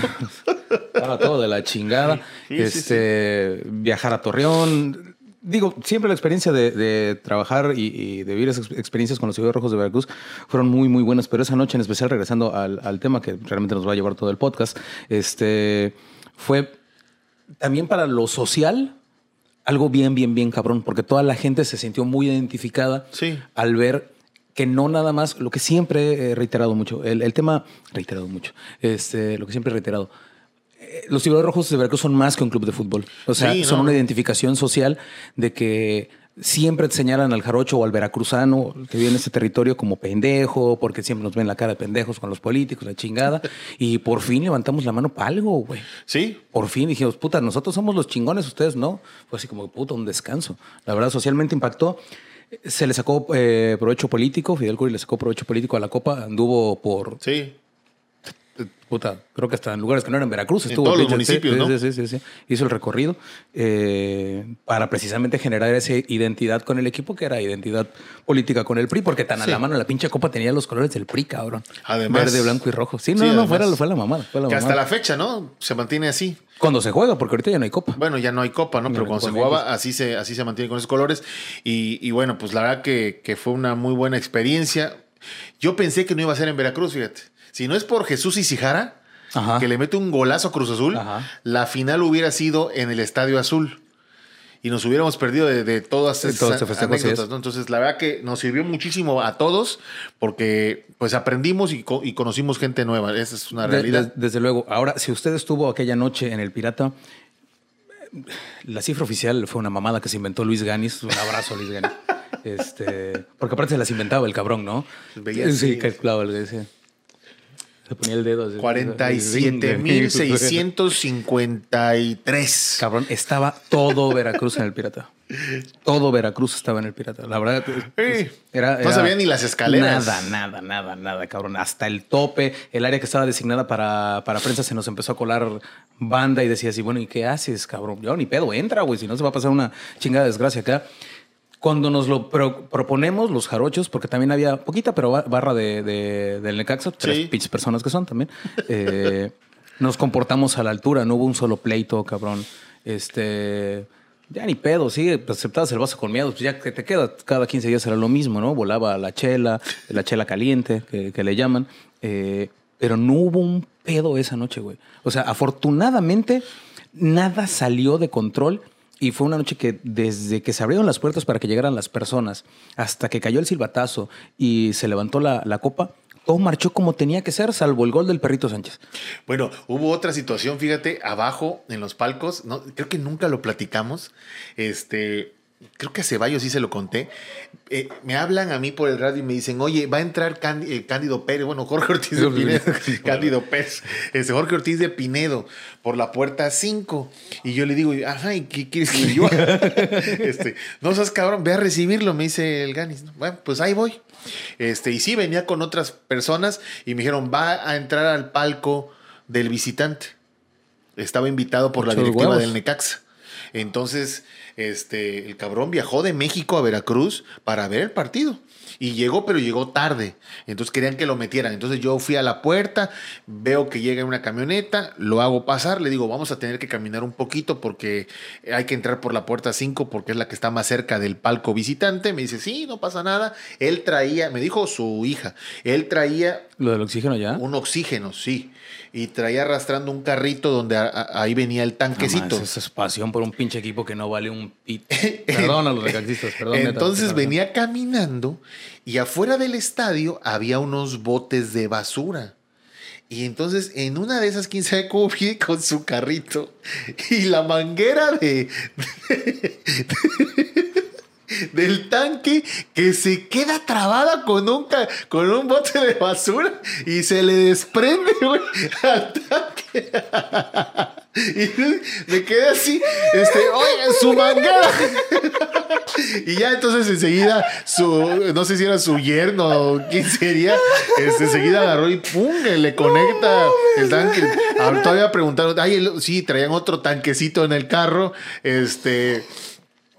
Estaba todo de la chingada. Sí, sí, este, Viajar a Torreón. Digo, siempre la experiencia de, de trabajar y, y de vivir esas experiencias con los Ciudadanos Rojos de Veracruz fueron muy, muy buenas. Pero esa noche en especial, regresando al, al tema que realmente nos va a llevar todo el podcast, este, fue también para lo social algo bien, bien, bien cabrón, porque toda la gente se sintió muy identificada Sí. al ver que no nada más, lo que siempre he reiterado mucho, el, el tema, reiterado mucho, este, lo que siempre he reiterado, eh, los tiburones rojos de Veracruz son más que un club de fútbol. O sea, Sí, son no. una identificación social de que siempre te señalan al jarocho o al veracruzano que vive en ese territorio como pendejo, porque siempre nos ven la cara de pendejos con los políticos, la chingada. Y por fin levantamos la mano para algo, güey. Sí, Por fin dijimos, puta, nosotros somos los chingones, ustedes no. Fue así como, puta, un descanso. La verdad, socialmente impactó. Se le sacó eh, provecho político, Fidel Curi le sacó provecho político a la Copa, anduvo por, sí. Puta, creo que hasta en lugares que no eran Veracruz. En Estuvo todos los municipios, sí, ¿no? Sí, sí. Hizo el recorrido eh, para precisamente generar esa identidad con el equipo, que era identidad política con el PRI, porque tan a la mano la pinche Copa tenía los colores del PRI, cabrón. Además- Verde, blanco y rojo. Sí, no, no, además. fuera, fue la mamada. Fue la Que hasta mamada. la fecha, ¿no? Se mantiene así. Cuando se juega, porque ahorita ya no hay Copa. Bueno, ya no hay copa, ¿no? Ya Pero no cuando se jugaba, así se, así se mantiene con esos colores. Y, y bueno, pues la verdad que, que fue una muy buena experiencia. Yo pensé que no iba a ser en Veracruz, fíjate. Si no es por Jesús Isijara, Ajá. que le mete un golazo a Cruz Azul, Ajá. la final hubiera sido en el Estadio Azul. Y nos hubiéramos perdido de, de todas De. Entonces, la verdad que nos sirvió muchísimo a todos porque pues aprendimos y, co- y conocimos gente nueva. Esa es una realidad. de- desde luego. Ahora, si usted estuvo aquella noche en el Pirata, la cifra oficial fue una mamada que se inventó Luis Ganis. Un abrazo, Luis Ganis. Este, porque aparte se las inventaba el cabrón, ¿no? Veía sí, calculaba, decía. Se ponía el dedo. así. 47.653. Cabrón, estaba todo Veracruz en el Pirata. Todo Veracruz estaba en el Pirata. La verdad, Sí. era, No sabía ni las escaleras. Nada, nada, nada, nada, cabrón. Hasta el tope, el área que estaba designada para, para prensa se nos empezó a colar banda y decía así, bueno, ¿y qué haces, cabrón? Yo ni pedo, entra, güey, si no se va a pasar una chingada desgracia acá. Cuando nos lo pro- proponemos, los jarochos, porque también había poquita, pero ba- barra de, de- del Necaxa, tres Sí. pinches personas que son también, eh, nos comportamos a la altura, no hubo un solo pleito, cabrón. Este. Ya ni pedo, sí, pues aceptabas el vaso con miedo, pues ya que te queda, cada 15 días era lo mismo, ¿no? Volaba la chela, la chela caliente, que, que le llaman. eh, pero no hubo un pedo esa noche, güey. O sea, afortunadamente, nada salió de control. Y fue una noche que desde que se abrieron las puertas para que llegaran las personas, hasta que cayó el silbatazo y se levantó la, la copa, todo marchó como tenía que ser, salvo el gol del perrito Sánchez. Bueno, hubo otra situación, fíjate, abajo en los palcos, no, creo que nunca lo platicamos. Este, creo que a Ceballos sí se lo conté. Eh, me hablan a mí por el radio y me dicen, oye, va a entrar Cándi- eh, Cándido Pérez, bueno, Jorge Ortiz de Pinedo, Cándido Pérez, este, Jorge Ortiz de Pinedo, por la puerta 5. Y yo le digo, ajá, ¿y qué quieres que yo este, no seas cabrón, ve a recibirlo, me dice el Ganis. Bueno, pues ahí voy. Este, y sí, venía con otras personas y me dijeron, va a entrar al palco del visitante. Estaba invitado por la directiva del Necaxa. Entonces, este, el cabrón viajó de México a Veracruz para ver el partido. Y llegó, pero llegó tarde. Entonces querían que lo metieran. Entonces yo fui a la puerta, veo que llega una camioneta, lo hago pasar, le digo, vamos a tener que caminar un poquito porque hay que entrar por la puerta 5 porque es la que está más cerca del palco visitante. Me dice, sí, no pasa nada. Él traía, me dijo su hija, él traía Lo del oxígeno ya. un oxígeno, sí. Y traía arrastrando un carrito donde a- a- ahí venía el tanquecito. Esa es pasión por un pinche equipo que no vale un pit. Perdón a los recaxistas, perdón. Entonces venía caminando y afuera del estadio había unos botes de basura. Y entonces en una de esas, quién sabe cómo viene con su carrito y la manguera de, del tanque que se queda trabada con un, con un bote de basura y se le desprende güey, al tanque. Y me quedé así, este, oiga, su manguera. Y ya entonces enseguida, su, no sé si era su yerno o quién sería, este, enseguida agarró y pum, le conecta el tanque. Todavía preguntaron, ay, sí, traían otro tanquecito en el carro. Este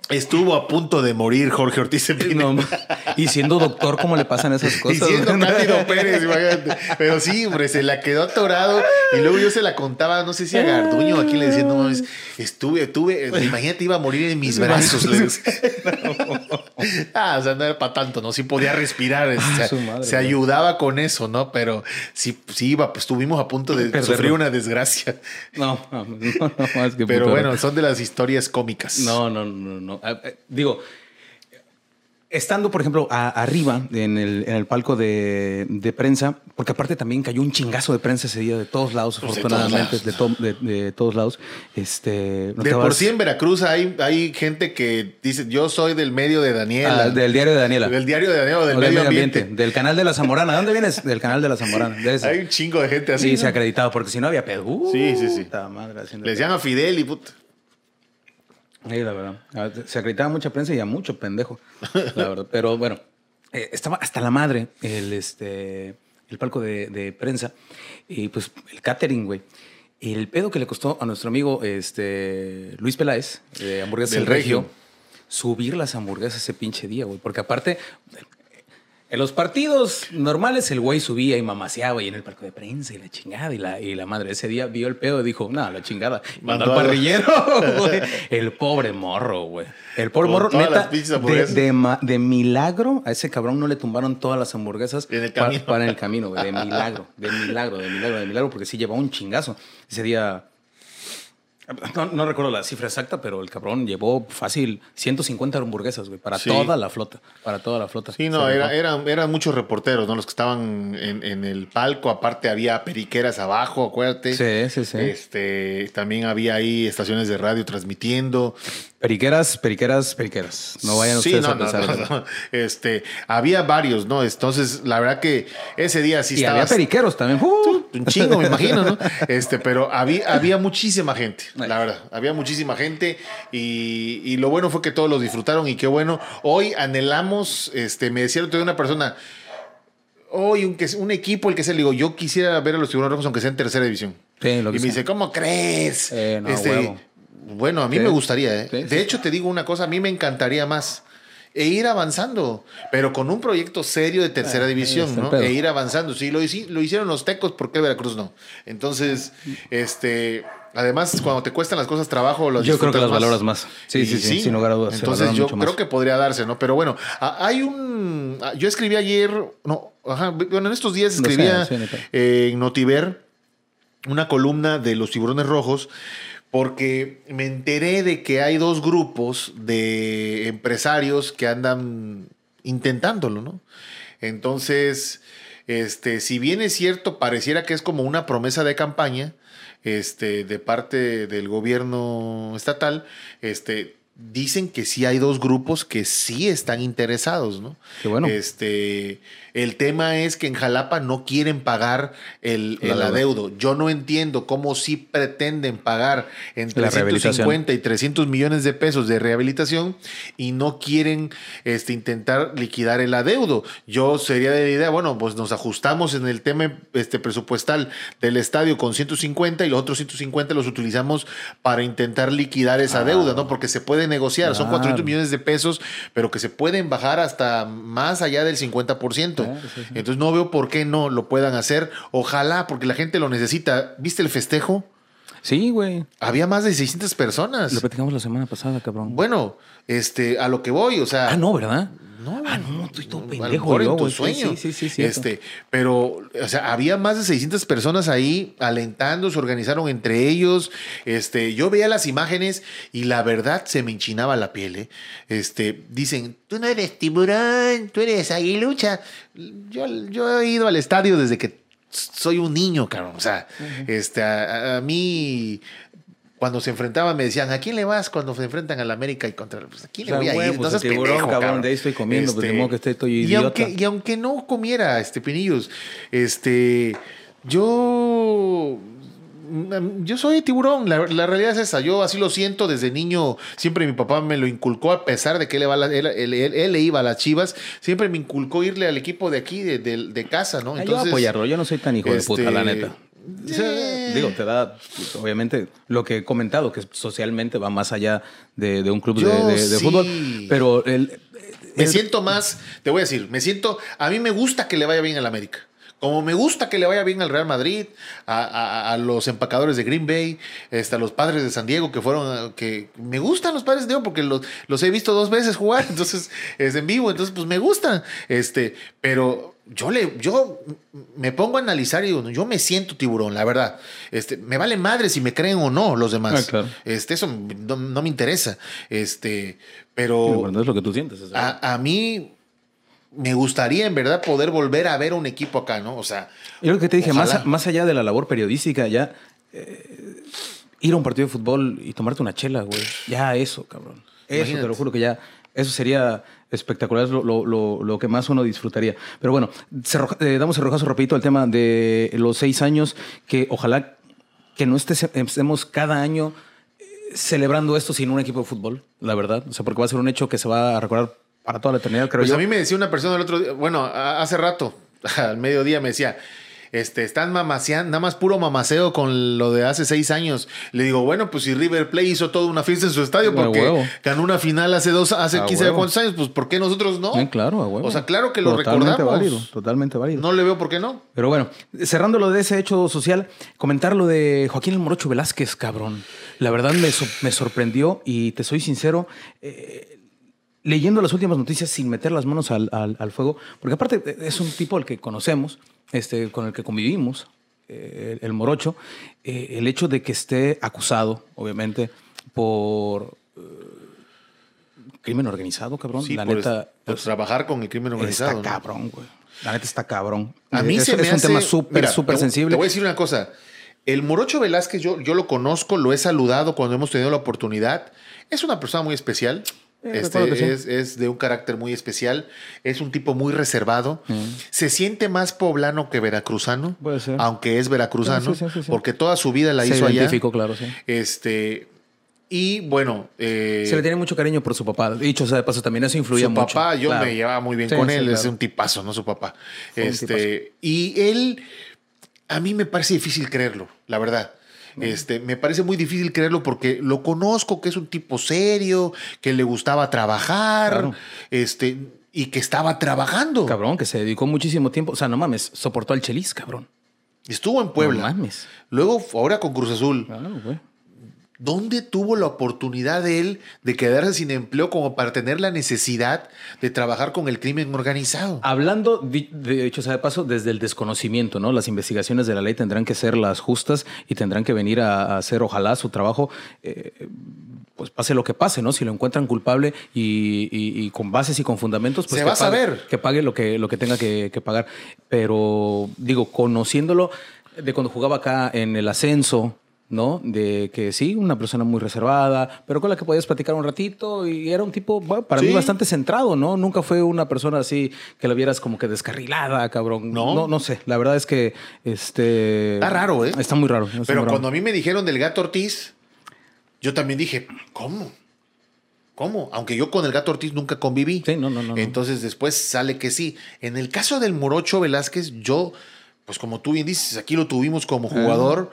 estuvo a punto de morir Jorge Ortiz de Pinedo. No, y siendo doctor, ¿cómo le pasan esas Y cosas? siendo Cándido Pérez, imagínate. Pero sí, hombre, se la quedó atorado. Y luego yo se la contaba, no sé si a Garduño o a quién le decía, no mames, estuve, estuve, imagínate, iba a morir en mis brazos. ah, o sea, no era para tanto, ¿no? Sí podía respirar, o sea, Ah, su madre, se ayudaba con eso, ¿no? Pero sí, sí iba, pues estuvimos a punto de Perderlo. sufrir una desgracia. No, no, no, no, es que Pero bueno, son de las historias cómicas. No, no, no, no. Ah, eh, Digo, estando, por ejemplo, a- arriba en el, en el palco de, de prensa, porque aparte también cayó un chingazo de prensa ese día de todos lados, Pues de afortunadamente, de, to- de- de todos lados. Este, no De por sí en Veracruz hay, hay gente que dice, yo soy del medio de Daniela. Ah, del diario de Daniela. Del diario de Daniela o del O medio, ambiente. Del canal de la Zamorana. ¿De dónde vienes? Del canal de la Zamorana. De. Hay un chingo de gente así. Sí, ¿no? se ha acreditado, porque si no había pedo. Uh, Sí, sí, sí. madre, Le decían a Fidel y puta. Sí, la verdad. Se acreditaba mucha prensa y a mucho pendejo. La verdad. Pero bueno, eh, estaba hasta la madre el, este, el palco de, de prensa y pues el catering, güey. El pedo que le costó a nuestro amigo este, Luis Peláez, de Hamburguesas Del del Regio, Regio. subir las hamburguesas ese pinche día, güey. Porque aparte, en los partidos normales el güey subía y mamaseaba y en el palco de prensa y la chingada y la, y la madre ese día vio el pedo y dijo, no, la chingada. Mandó al parrillero, güey. El pobre morro, güey. El pobre Con morro, todas neta, de, de de milagro, a ese cabrón no le tumbaron todas las hamburguesas En el pa- camino. para en el camino, güey. De milagro, de milagro, de milagro, de milagro, porque sí llevaba un chingazo. Ese día... No, no recuerdo la cifra exacta, pero el cabrón llevó fácil 150 hamburguesas, güey, para Sí. toda la flota. Para toda la flota. Sí, no, era, eran, eran muchos reporteros, ¿no? Los que estaban en, en el palco. Aparte había periqueras abajo, acuérdate. Sí, sí, sí. Este, también había ahí estaciones de radio transmitiendo. Periqueras, periqueras, periqueras. No vayan Sí, ustedes no, a pensar. no. Este, había varios, ¿no? Entonces, la verdad que ese día sí Y había periqueros también. ¡Uh! un chingo, me imagino, ¿no? Este, pero había, había muchísima gente, la verdad. Había muchísima gente y, y lo bueno fue que todos los disfrutaron y qué bueno. Hoy anhelamos, este, me decía día una persona, hoy un, que- un equipo, el que sea, le digo, yo quisiera ver a los tiburones rojos aunque sea en tercera división. Sí, lo y que me sea. dice, ¿cómo crees? Eh, Este, huevo. bueno, a mí Sí. me gustaría, ¿eh? Sí, De hecho, te digo una cosa, a mí me encantaría más e ir avanzando, pero con un proyecto serio de tercera Ah, división, ¿no? pedo. E ir avanzando. Sí, lo, lo hicieron los tecos, ¿por qué Veracruz no? Entonces, este, además, cuando te cuestan las cosas trabajo, las Yo creo que las valoras más. Sí, Y sí, sí, sin lugar a dudas. Entonces, yo más. creo que podría darse, ¿no? Pero bueno, hay un. Yo escribí ayer, no, ajá, bueno, en estos días No sé, escribía sí, eh, en Notiver una columna de los tiburones rojos porque me enteré de que hay dos grupos de empresarios que andan intentándolo, ¿no? Entonces, este, si bien es cierto, pareciera que es como una promesa de campaña, este, de parte del gobierno estatal, este, dicen que sí hay dos grupos que sí están interesados, ¿no? Qué bueno. Este, el tema es que en Jalapa no quieren pagar el, el adeudo. Yo no entiendo cómo sí pretenden pagar entre La rehabilitación. 150 y 300 millones de pesos de rehabilitación y no quieren este, intentar liquidar el adeudo. Yo sería de la idea, bueno, pues nos ajustamos en el tema este, presupuestal del estadio con 150 y los otros 150 los utilizamos para intentar liquidar esa deuda, ¿no? Porque se puede negociar, son Claro. 400 millones de pesos, pero que se pueden bajar hasta más allá del 50%. Claro, sí, sí. Entonces no veo por qué no lo puedan hacer. Ojalá, porque la gente lo necesita. ¿Viste el festejo? Sí, güey. Había más de 600 personas. Lo platicamos la semana pasada, cabrón. Bueno, este, a lo que voy, o sea. ah, no, ¿verdad? No, Ah, no, estoy todo pendejo en tu. Sí, sueño. sí, sí, sí, este, pero, o sea, había más de 600 personas ahí alentando, se organizaron entre ellos. Este, yo veía las imágenes y la verdad se me enchinaba la piel. ¿eh? Este, dicen, tú no eres tiburón, tú eres aguilucha. Yo, yo he ido al estadio desde que soy un niño, cabrón. O sea, este, a, a- mí cuando se enfrentaban me decían, ¿a quién le vas cuando se enfrentan al América y contra pues, ¿A quién O sea, le voy a ir? Entonces, tiburón, pendejo, cabrón, de ahí estoy comiendo, pues, de modo que estoy y idiota. aunque, y aunque no comiera, este Pinillos, este, yo, yo soy tiburón. La, la realidad es esa. Yo así lo siento desde niño. Siempre mi papá me lo inculcó, a pesar de que él, le va a la- él, él- él- él le iba a las Chivas. Siempre me inculcó irle al equipo de aquí, de, de- de casa, ¿no? Ah, yo apoyarlo, yo no soy tan hijo de puta, este, la neta. O sea, eh. Digo, te da, obviamente, lo que he comentado, que socialmente va más allá de, de un club de, Yo de- de sí. fútbol. Pero el, Me siento más, te voy a decir, me siento, a mí me gusta que le vaya bien al América. Como me gusta que le vaya bien al Real Madrid, a, a- a los empacadores de Green Bay, este, a los padres de San Diego que fueron, que me gustan los padres de San Diego porque los, los he visto dos veces jugar, entonces es en vivo, entonces pues me gustan. Este, pero yo le, yo me pongo a analizar y digo, yo me siento tiburón, la verdad. Este, me vale madre si me creen o no los demás. Ah, claro. Este, eso no, no me interesa. Este, pero Bueno, es lo que tú sientes. a mí me gustaría en verdad poder volver a ver un equipo acá, ¿no? O sea, Yo lo que te dije, más, ojalá. más allá de la labor periodística, ya eh, ir a un partido de fútbol y tomarte una chela, güey. Ya eso, cabrón. Eso Imagínate. te lo juro que ya, eso sería espectacular, es lo, lo- lo- lo que más uno disfrutaría. Pero bueno, cerroja- eh, damos el rojazo rapidito al tema de los seis años, que ojalá que no estés- estemos cada año eh, celebrando esto sin un equipo de fútbol, la verdad. O sea, porque va a ser un hecho que se va a recordar para toda la eternidad, creo pues yo. a mí me decía una persona el otro día, bueno, hace rato, al mediodía me decía, este, están mamaseando, nada más puro mamaceo con lo de hace seis años. Le digo, bueno, pues si River Plate hizo toda una fiesta en su estadio porque ganó una final hace dos, hace A 15 huevo. cuántos años, pues ¿por qué nosotros no? Sí, claro, a huevo. O sea, claro que lo Totalmente recordamos. válido, totalmente válido. No le veo por qué no. Pero bueno, cerrando lo de ese hecho social, comentar lo de Joaquín el Morocho Velázquez, cabrón. La verdad me, so- me sorprendió y te soy sincero, eh, leyendo las últimas noticias sin meter las manos al, al- al fuego, porque aparte eh, es un tipo al que conocemos, este, con el que convivimos, eh, el, el Morocho, eh, el hecho de que esté acusado, obviamente, por eh, crimen organizado, cabrón. Sí, la por, neta, es- por pues, trabajar con el crimen organizado. Está ¿no? cabrón, güey. La neta está cabrón. A mí es, se me es un hace- tema súper, súper sensible. Te voy a decir una cosa. El Morocho Velázquez, yo, yo lo conozco, lo he saludado cuando hemos tenido la oportunidad. Es una persona muy especial. Eh, Este, sí. es, es de un carácter muy especial. Es un tipo muy reservado. Se siente más poblano que veracruzano. Puede ser. Aunque es veracruzano. Sí, sí, sí, sí. Porque toda su vida la Se hizo allá. identificó, claro, sí. Este. Y bueno. eh, Se le tiene mucho cariño por su papá. Dicho sea de paso, también eso influía su mucho. papá, yo Claro. me llevaba muy bien Sí, con sí, él, es un tipazo, ¿no? Su papá. Fue Este, y él, a mí me parece difícil creerlo, la verdad. Este, me parece muy difícil creerlo porque lo conozco, que es un tipo serio, que le gustaba trabajar, Claro. este, y que estaba trabajando. Cabrón, que se dedicó muchísimo tiempo. O sea, no mames, soportó al Chelis, cabrón. Estuvo en Puebla. No mames. Luego, ahora con Cruz Azul. Claro, güey. ¿Dónde tuvo la oportunidad de él de quedarse sin empleo como para tener la necesidad de trabajar con el crimen organizado? Hablando, de hecho, sea de paso, desde el desconocimiento, ¿no? Las investigaciones de la ley tendrán que ser las justas y tendrán que venir a, a hacer, ojalá, su trabajo, eh, pues pase lo que pase, ¿no? Si lo encuentran culpable y, y- y con bases y con fundamentos, pues Se que va a pague- saber. Que pague lo que, lo que tenga que, que pagar. Pero, digo, conociéndolo de cuando jugaba acá en el ascenso, ¿no? De que sí, una persona muy reservada, pero con la que podías platicar un ratito y era un tipo, bueno, para mí bastante centrado, ¿no? Nunca fue una persona así que la vieras como que descarrilada, cabrón. No. No, no, sé. La verdad es que este. Está raro, ¿eh? Está muy raro. está Pero muy raro. cuando a mí me dijeron del gato Ortiz, yo también dije, ¿cómo? ¿Cómo? Aunque yo con el gato Ortiz nunca conviví. Sí, no, no, no, no. Entonces después sale que sí. En el caso del Morocho Velázquez, yo, pues como tú bien dices, aquí lo tuvimos como jugador.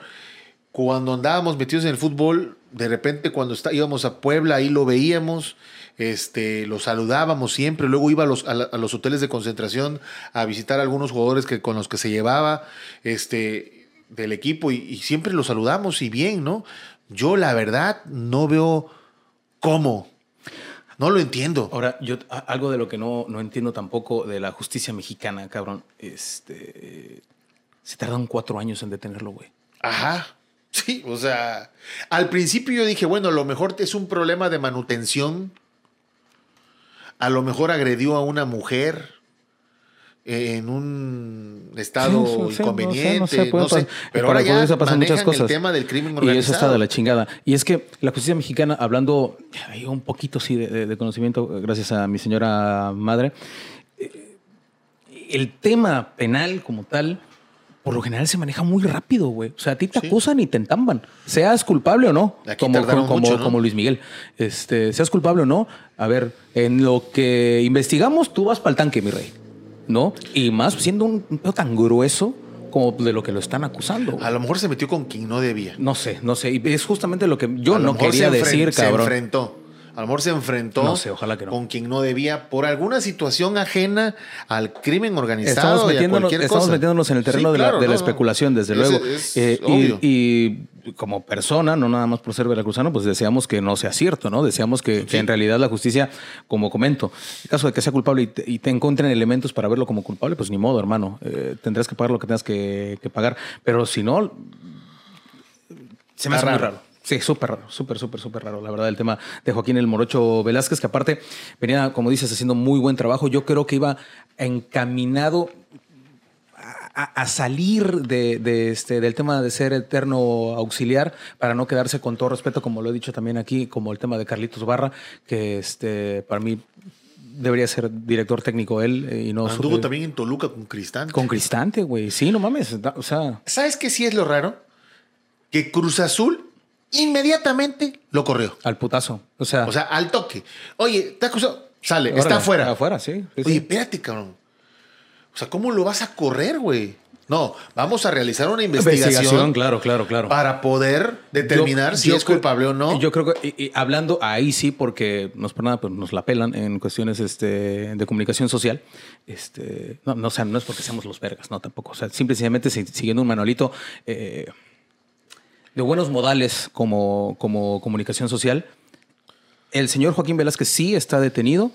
Cuando andábamos metidos en el fútbol, de repente cuando está- íbamos a Puebla, ahí lo veíamos, este, lo saludábamos siempre. Luego iba a los, a la- a los hoteles de concentración a visitar a algunos jugadores que, con los que se llevaba este, del equipo y, y siempre lo saludamos y bien, ¿no? Yo la verdad no veo cómo. No lo entiendo. Ahora, yo algo de lo que no, no entiendo tampoco de la justicia mexicana, cabrón. Este. Se tardan cuatro años en detenerlo, güey. Ajá. Sí, o sea, al principio yo dije, bueno, a lo mejor es un problema de manutención. A lo mejor agredió a una mujer en un estado Sí, sí, sí, no sé, inconveniente, no sé, pas- Pero para ahora ya pasan muchas cosas. el tema del crimen Y organizado. eso está de la chingada. Y es que la justicia mexicana, hablando hay un poquito sí de, conocimiento, gracias a mi señora madre, eh, el tema penal como tal, por lo general se maneja muy rápido, güey. O sea, a ti te Sí. acusan y te entamban. Seas culpable o no. Aquí como, tardaron como, mucho, ¿no? como Luis Miguel. Este, seas culpable o no. A ver, en lo que investigamos, tú vas para el tanque, mi rey. ¿No? Y más siendo un un pedo tan grueso como de lo que lo están acusando. güey. A lo mejor se metió con quien no debía. No sé, no sé. Y es justamente lo que yo A no quería se enfren- decir, Se cabrón. enfrentó. A lo mejor se enfrentó No sé, ojalá que no. con quien no debía por alguna situación ajena al crimen organizado. Estamos y a metiéndonos, cualquier estamos cosa. metiéndonos en el terreno Sí, de, la, de no, especulación, desde Es- luego. es Eh, y- y, como persona, no nada más por ser veracruzano, pues deseamos que no sea cierto, ¿no? Deseamos que, que en realidad la justicia, como comento, en caso de que sea culpable y te, y te encuentren elementos para verlo como culpable, pues ni modo, hermano. Eh, tendrás que pagar lo que tengas que, que pagar. Pero si no, se me hace muy raro. Sí, súper raro, súper, súper, súper raro. La verdad, el tema de Joaquín el Morocho Velázquez, que aparte venía, como dices, haciendo muy buen trabajo. Yo creo que iba encaminado a, salir de, de este, del tema de ser eterno auxiliar para no quedarse con todo respeto, como lo he dicho también aquí, como el tema de Carlitos Barra, que este, para mí debería ser director técnico él eh, y no su- Anduvo también en Toluca con Cristán. con Cristante, güey. Sí, no mames. da- O sea, ¿Sabes qué sí es lo raro? Que Cruz Azul inmediatamente lo corrió. al putazo. O sea, O sea, al toque. Oye, te acusado. Sale, está afuera. Afuera, sí. sí, Oye, espérate, cabrón. O sea, ¿cómo lo vas a correr, güey? No, vamos a realizar una investigación, claro, claro, claro. para poder determinar Yo- si yo es culpable o no. Yo creo que, y- y hablando ahí sí, porque nos por nada, pues nos la pelan en cuestiones este, de comunicación social. Este, no, no, o sea, no es porque seamos los vergas, no, tampoco. O sea, simple y sencillamente si- siguiendo un manualito eh, de buenos modales como, como comunicación social. El señor Joaquín Velázquez sí está detenido.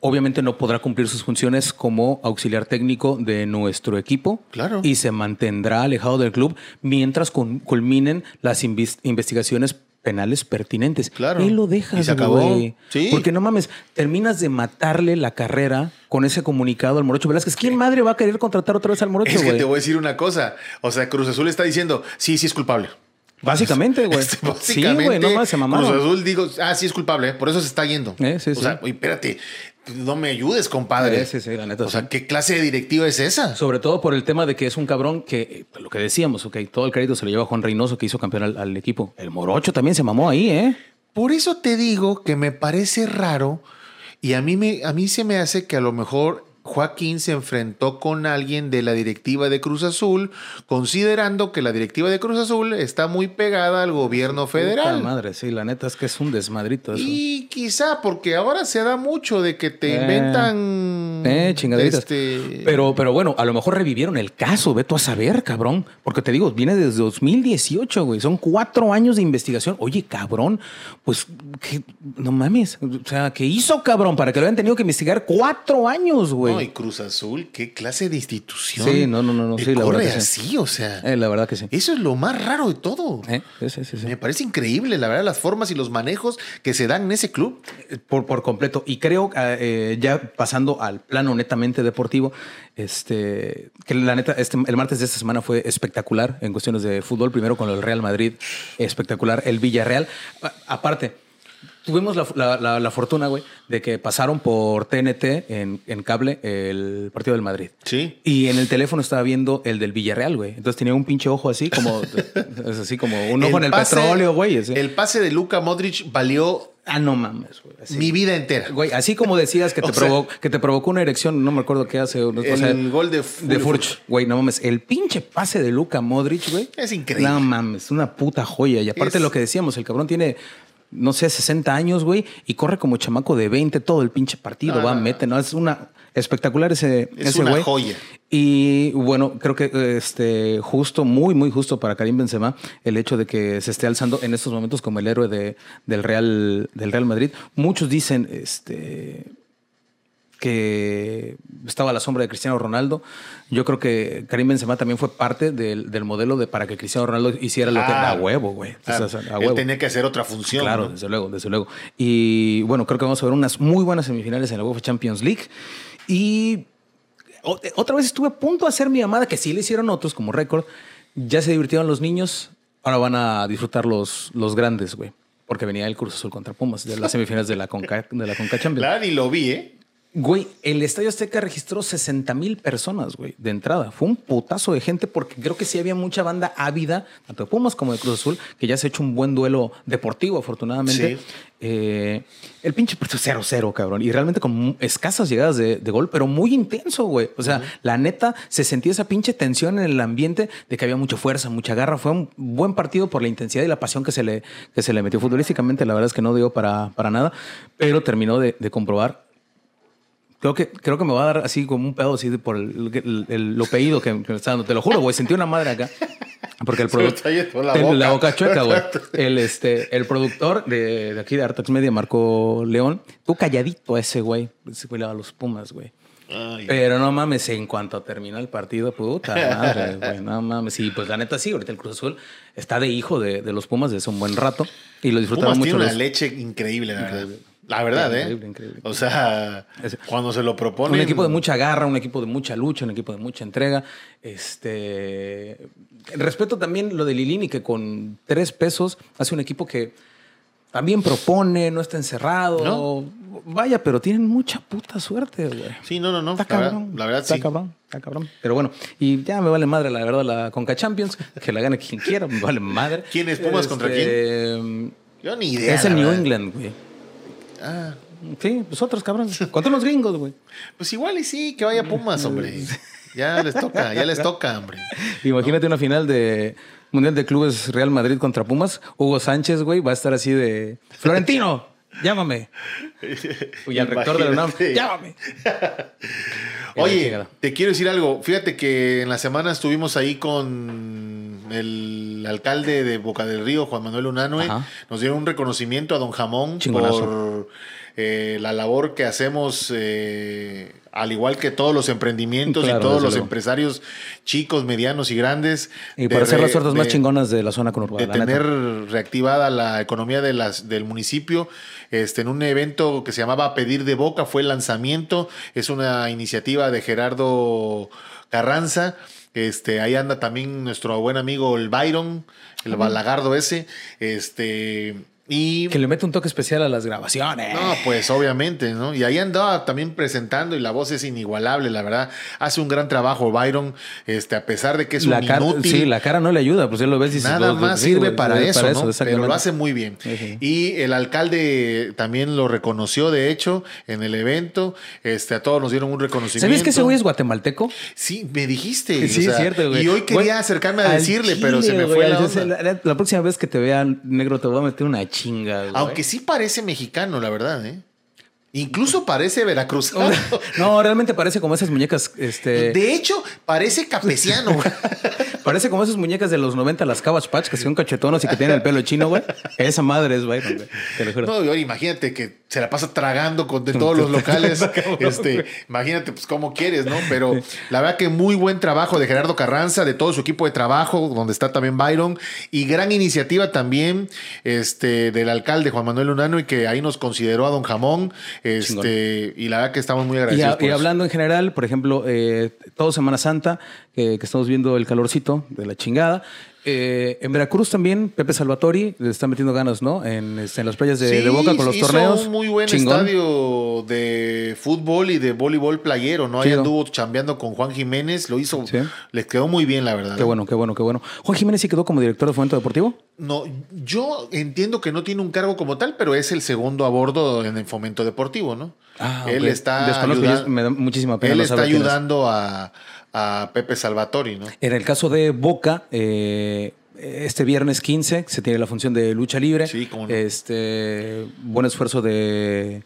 Obviamente no podrá cumplir sus funciones como auxiliar técnico de nuestro equipo. Claro. Y se mantendrá alejado del club mientras culminen las investigaciones penales pertinentes. Claro. Y lo dejas, Y se acabó. güey. Sí. Porque no mames, terminas de matarle la carrera con ese comunicado al Morocho Velázquez. ¿Quién madre va a querer contratar otra vez al Morocho, es que te voy a decir una cosa. O sea, Cruz Azul está diciendo, sí, sí es culpable. Básicamente, güey. Este, sí, básicamente, güey, no mames, se mamaron. Cruz Azul digo, ah, sí es culpable, ¿eh? por eso se está yendo. Eh, sí, o sí. sea, oye, espérate, no me ayudes, compadre. Sí, sí, la neta, o sea. ¿qué clase de directiva es esa? Sobre todo por el tema de que es un cabrón que, eh, lo que decíamos, ok, todo el crédito se lo lleva a Juan Reynoso, que hizo campeón al, al equipo. El Morocho también se mamó ahí, ¿eh? Por eso te digo que me parece raro y a mí, me, a mí se me hace que a lo mejor Joaquín se enfrentó con alguien de la directiva de Cruz Azul, considerando que la directiva de Cruz Azul está muy pegada al gobierno federal. Puta madre, sí, la neta es que es un desmadrito eso. Y quizá porque ahora se da mucho de que te Eh. inventan. Eh, chingaderitas. este, Pero, pero bueno, a lo mejor revivieron el caso, ve tú a saber, cabrón. Porque te digo, viene desde 2018, güey. Son cuatro años de investigación. Oye, cabrón, pues, ¿qué? no mames. O sea, ¿qué hizo, cabrón? Para que lo hayan tenido que investigar cuatro años, güey. No, y Cruz Azul, qué clase de institución. Sí, no, no, no, no, sí, la corre verdad así, o sea. Eh, la verdad que sí. Eso es lo más raro de todo. Eh, sí, sí, sí, sí. Me parece increíble, la verdad, las formas y los manejos que se dan en ese club. Por, por completo. Y creo, eh, ya pasando al plano netamente deportivo, este, que la neta, este, el martes de esta semana fue espectacular en cuestiones de fútbol. Primero con el Real Madrid, espectacular. El Villarreal. A- aparte, tuvimos la, la- la- la fortuna, güey, de que pasaron por TNT en, en cable el partido del Madrid. Sí. Y en el teléfono estaba viendo el del Villarreal, güey. Entonces tenía un pinche ojo así, como, es así como un ojo en el petróleo, güey. así. El pase de Luka Modric valió Ah, no mames, güey. así. mi vida entera. Güey, así como decías que te, sea- provo- que te provocó una erección, no me acuerdo qué hace. o El sea, gol de, de Furch. Güey, no mames. El pinche pase de Luka Modric, güey. Es increíble. No mames, una puta joya. Y aparte Es- lo que decíamos, el cabrón tiene, no sé, 60 años, güey, y corre como chamaco de 20 todo el pinche partido. No, va, mete, ¿no? Es una espectacular ese, Es ese una güey. joya. Y bueno, creo que este justo, muy, muy justo para Karim Benzema el hecho de que se esté alzando en estos momentos como el héroe de, del, Real, del Real Madrid. Muchos dicen este, que estaba a la sombra de Cristiano Ronaldo. Yo creo que Karim Benzema también fue parte del, del modelo de para que Cristiano Ronaldo hiciera lo que Ah, a huevo, güey. Ah, O sea, a él tenía que hacer otra función. Claro, ¿no? desde luego, desde luego. Y bueno, creo que vamos a ver unas muy buenas semifinales en la UEFA Champions League. Y otra vez estuve a punto de hacer mi llamada, que sí le hicieron otros como récord. Ya se divirtieron los niños, ahora van a disfrutar los, los grandes, güey. Porque venía el Cruz Azul contra Pumas de las semifinales de la Conca, de la Conca Champions. Claro, y lo vi, ¿eh? Güey, el Estadio Azteca registró 60 mil personas, güey, de entrada. Fue un putazo de gente porque creo que sí había mucha banda ávida, tanto de Pumas como de Cruz Azul, que ya se ha hecho un buen duelo deportivo, afortunadamente. Sí. Eh, el pinche partido 0-0, cabrón. Y realmente con escasas llegadas de, de gol, pero muy intenso, güey. O sea, la neta, se sentía esa pinche tensión en el ambiente de que había mucha fuerza, mucha garra. Fue un buen partido por la intensidad y la pasión que se le, que se le metió futbolísticamente. La verdad es que no dio para, para nada, pero terminó de, de comprobar Creo que, creo que me va a dar así como un pedo así por el, el- el- lo pedido que, que me está dando. Te lo juro, güey. Sentí una madre acá. Porque el productor. yendo la boca. chueca, güey. El, este, el productor de, de aquí de Artax Media, Marco León, tú calladito a ese güey. Ese güey le los Pumas, güey. Ay. Pero no mames, en cuanto termina el partido, puta madre, güey, no mames. Y pues la neta sí, ahorita el Cruz Azul está de hijo de, de los Pumas desde hace un buen rato y lo disfrutaron Pumas mucho tiene una los- leche increíble, la verdad. La verdad, ¿eh? Increíble, increíble. O sea, cuando se lo proponen. Un equipo de mucha garra, un equipo de mucha lucha, un equipo de mucha entrega. Este respeto también lo de Lilini, que con tres pesos hace un equipo que también propone, no está encerrado. No. Vaya, pero tienen mucha puta suerte, güey. Sí, no, no, no. Está cabrón. La verdad, está sí. cabrón, está cabrón. Pero bueno, y ya me vale madre, la verdad, la Conca Champions, que la gane quien quiera, me vale madre. ¿Quién es Pumas contra quién? Yo ni idea. Es el New verdad. England, güey. Ah, Sí, pues otros cabrones. Contra unos gringos, güey. pues igual y sí, que vaya Pumas, hombre. Ya les toca, ya les toca, hombre. Imagínate una final de Mundial de Clubes Real Madrid contra Pumas. Hugo Sánchez, güey, va a estar así de Florentino, llámame. Y al rector de la UNAM, llámame. Oye, te quiero decir algo. Fíjate que en la semana estuvimos ahí con el alcalde de Boca del Río, Juan Manuel Unanue. Ajá. Nos dieron un reconocimiento a don Jamón Chingonazo. por eh, la labor que hacemos, eh, al igual que todos los emprendimientos Claro, y todos los luego. empresarios chicos, medianos y grandes. Y para hacer las suertes más chingonas de la zona conurbada. de neta. tener reactivada la economía de las, del municipio. Este, en un evento que se llamaba Pedir de Boca fue el lanzamiento. Es una iniciativa de Gerardo Carranza. Este, ahí anda también nuestro buen amigo el Byron, el balagardo ese. Este, Y Que le mete un toque especial a las grabaciones. no, pues obviamente, ¿no? Y ahí andaba también presentando y la voz es inigualable, la verdad. Hace un gran trabajo Byron, este, a pesar de que es la un cara, inútil. sí, la cara no le ayuda, pues él lo ves y Nada lo- más sí, sirve güey, para, eso, ¿no? Pero lo hace muy bien. Y el alcalde también lo reconoció, de hecho, en el evento. Este, a todos nos dieron un reconocimiento. ¿Sabes que ese güey es guatemalteco? Sí, me dijiste. Sí, o es cierto, güey. Y hoy quería Güey, acercarme a decirle, pero se me güey, fue la al- onda. la, la próxima vez que te vea negro te voy a meter una Aunque sí parece mexicano, la verdad, ¿eh? Incluso parece veracruzano. No, realmente parece como esas muñecas, este... De hecho, parece capesiano. güey. Parece como esas muñecas de los 90, las Cabbage Patch, que son cachetonos y que tienen el pelo chino, güey. Esa madre es Byron, güey. Te lo juro. No, imagínate que se la pasa tragando con de todos los locales. este, imagínate, pues, cómo quieres, ¿no? Pero la verdad que muy buen trabajo de Gerardo Carranza, de todo su equipo de trabajo, donde está también Byron, y gran iniciativa también este, del alcalde Juan Manuel Lunano, y que ahí nos consideró a Don Jamón. Este, y la verdad que estamos muy Y, agradecidos. a- por y eso. hablando en general, por ejemplo, eh, todo Semana Santa, que, que estamos viendo el calorcito de la chingada. Eh, en Veracruz también, Pepe Salvatori le está metiendo ganas, ¿no? En, este, en las playas de, Sí, de Boca con los hizo torneos. un muy buen Chingón. estadio de fútbol y de voleibol playero, ¿no? Ahí Chido. anduvo chambeando con Juan Jiménez, lo hizo, Sí. les quedó muy bien, la verdad. Qué bueno, qué bueno, qué bueno. Juan Jiménez sí quedó como director de Fomento Deportivo. No, yo entiendo que no tiene un cargo como tal, pero es el segundo a bordo en el fomento deportivo, ¿no? Él ok. está, Desconozco, ayuda- yo- me da muchísima pena él no está ayudando a, a Pepe Salvatori, ¿no? En el caso de Boca, eh, este viernes 15 se tiene la función de lucha libre. Sí, cómo no. Este buen esfuerzo de,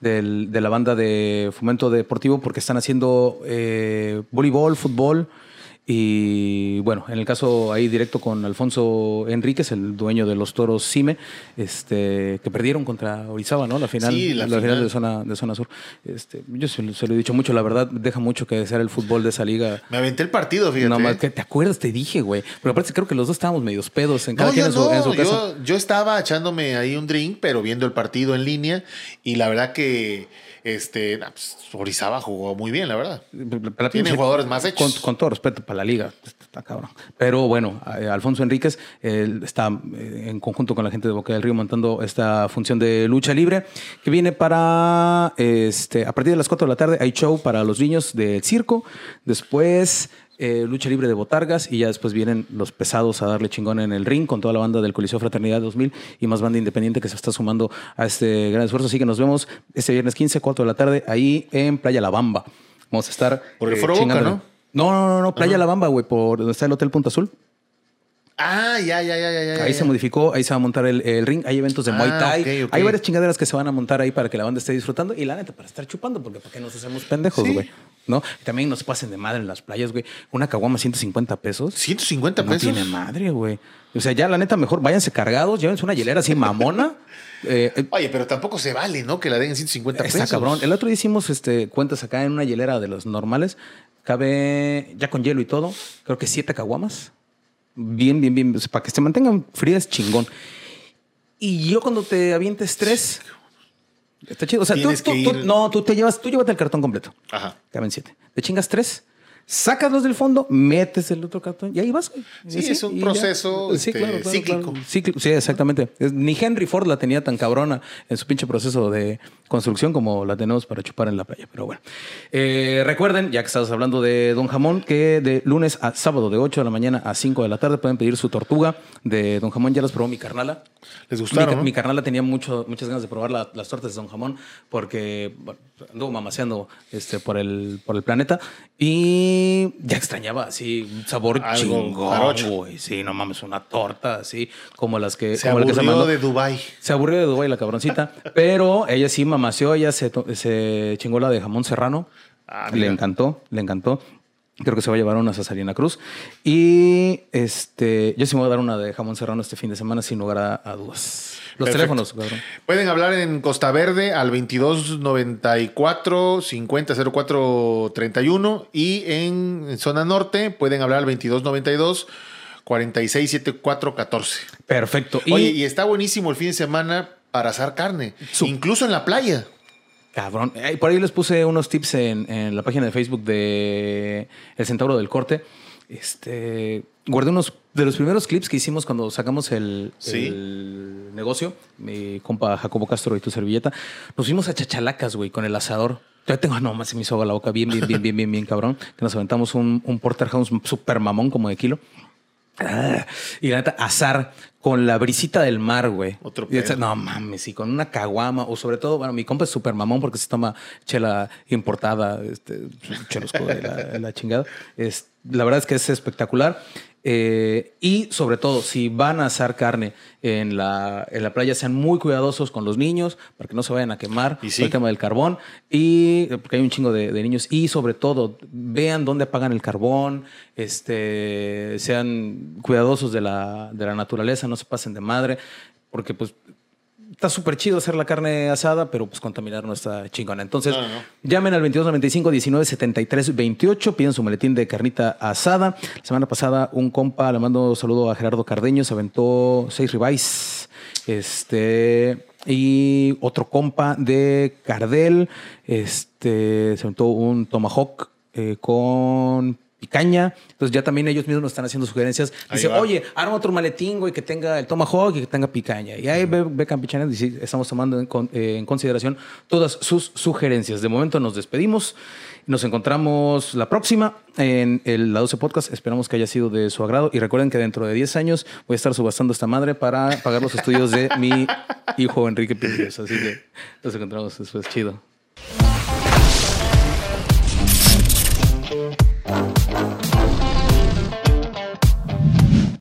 del- de la banda de fomento deportivo porque están haciendo eh, voleibol, fútbol. Y bueno, en el caso ahí directo con Alfonso Enríquez, el dueño de los toros Cime, este, que perdieron contra Orizaba, ¿no? La final, Sí, la final, final. de zona, de zona sur. Este, yo se, lo- se lo he dicho mucho, la verdad, deja mucho que desear el fútbol de esa liga. Me aventé el partido, fíjate. No, más que te acuerdas, te dije, güey. Pero aparte creo que los dos estábamos medios pedos en cada No, quien en su, en su no, casa. yo, yo estaba echándome ahí un drink, pero viendo el partido en línea y la verdad que este, nah, pues, Orizaba jugó muy bien, la verdad. Para Tiene jugadores más hechos. Con, con todo respeto para la liga, está cabrón. Pero bueno, eh, Alfonso Enríquez él está eh, en conjunto con la gente de Boca del Río montando esta función de lucha libre que viene para, este, a partir de las 4 de la tarde hay show para los niños del circo. Después eh, lucha libre de botargas y ya después vienen los pesados a darle chingón en el ring con toda la banda del Coliseo Fraternidad 2000 y más banda independiente que se está sumando a este gran esfuerzo. Así que nos vemos este viernes 15, 4 de la tarde ahí en Playa La Bamba. Vamos a estar Por el Foro Boca. ¿no? No, no, no, no, Playa La Bamba, güey, por donde está el Hotel Punta Azul. Ah, ya, ya, ya, ya. Ahí ya. se modificó, ahí se va a montar el, el ring. Hay eventos de Ah, Muay Thai. Hay varias chingaderas que se van a montar ahí para que la banda esté disfrutando. Y la neta, para estar chupando, porque ¿para qué nos hacemos pendejos, Sí. ¿No? También nos pasen de madre en las playas, güey. Una caguama 150 pesos. 150 No pesos. tiene madre, güey. O sea, ya la neta, mejor váyanse cargados, llévense una hielera así mamona. Eh, eh, Oye, pero tampoco se vale, ¿no? Que la den en 150 Está pesos. cabrón. El otro día hicimos este, cuentas acá en una hielera de los normales. Cabe ya con hielo y todo. Creo que siete caguamas. Bien, bien, bien. Para que se mantengan frías, chingón. Y yo cuando te avientes tres. Está chido. O sea, tú, tú- tú- no, tú te llevas, tú llévate el cartón completo. Ajá. Caben siete. Te chingas tres. Sacas del fondo, metes el otro cartón y ahí vas. Sí, Así, es un proceso, este, cíclico. Ciclo- sí, exactamente. Ni Henry Ford la tenía tan cabrona en su pinche proceso de construcción como la tenemos para chupar en la playa. Pero bueno. Eh, recuerden, ya que estamos hablando de Don Jamón, que de lunes a sábado de 8 de la mañana a 5 de la tarde pueden pedir su tortuga de Don Jamón. Ya las probó mi carnala. ¿Les gustaron? no? mi carnala tenía mucho, muchas ganas de probar la- las tortas de Don Jamón porque bueno, anduvo mamaseando este, por, el, por el planeta y ya extrañaba así un sabor chingón, güey. Sí, no mames, una torta así como las que... Se como la que aburrió mandó. de Dubai. Se aburrió de Dubái la cabroncita, pero ella sí mamaseó, ella se, se chingó la de jamón serrano. Ah, le mira. encantó, le encantó. Creo que se va a llevar una Cesarina Cruz. Y este, yo sí me voy a dar una de jamón serrano este fin de semana sin lugar a, a dudas. Los Perfecto. teléfonos, cabrón. Pueden hablar en Costa Verde al 2294 5004 31 y en, en zona norte pueden hablar al 2292 4674 14. Perfecto. Y, Oye, y está buenísimo el fin de semana para asar carne, Su- incluso en la playa. Cabrón. Por ahí les puse unos tips en, en la página de Facebook de El Centauro del Corte. Este, guardé unos de los primeros clips que hicimos cuando sacamos el, Sí. el negocio, mi compa Jacobo Castro y tu servilleta. Nos fuimos a Chachalacas, güey, con el asador. Ya tengo, no, más se me hizo agua la boca bien, bien, bien, bien, bien, bien, cabrón. Que nos aventamos un, un porterhouse super mamón como de kilo. Ah, y la neta, azar con la brisita del mar, güey. Otro Y. No mames, y con una caguama, o sobre todo, bueno, mi compa es súper mamón porque se toma chela importada, este, de la, la chingada. Es, la verdad es que es espectacular. Eh, y sobre todo, si van a asar carne en la, en la playa, sean muy cuidadosos con los niños para que no se vayan a quemar Y sí. el tema del carbón. Y porque hay un chingo de, de niños. Y sobre todo, vean dónde apagan el carbón, este, sean cuidadosos de la, de la naturaleza, no se pasen de madre, porque pues está súper chido hacer la carne asada, pero pues contaminar no está chingona. Entonces, No, no, no. llamen al 2295 19 73 28, piden su maletín de carnita asada. La semana pasada un compa, le mando un saludo a Gerardo Cardeño, se aventó seis ribeyes. Este, y otro compa de Cardel, este, se aventó un tomahawk eh, con picaña. Entonces ya también ellos mismos nos están haciendo sugerencias. Dice, oye, arma otro maletín, güey, que tenga el tomahawk y que tenga picaña. Y ahí ve, ve campechanas y sí, estamos tomando en, con- eh, en consideración todas sus sugerencias. De momento nos despedimos. Nos encontramos la próxima en el La 12 Podcast. Esperamos que haya sido de su agrado. Y recuerden que dentro de 10 años voy a estar subastando esta madre para pagar los estudios de mi hijo Enrique Pintos. Así que nos encontramos después. Chido.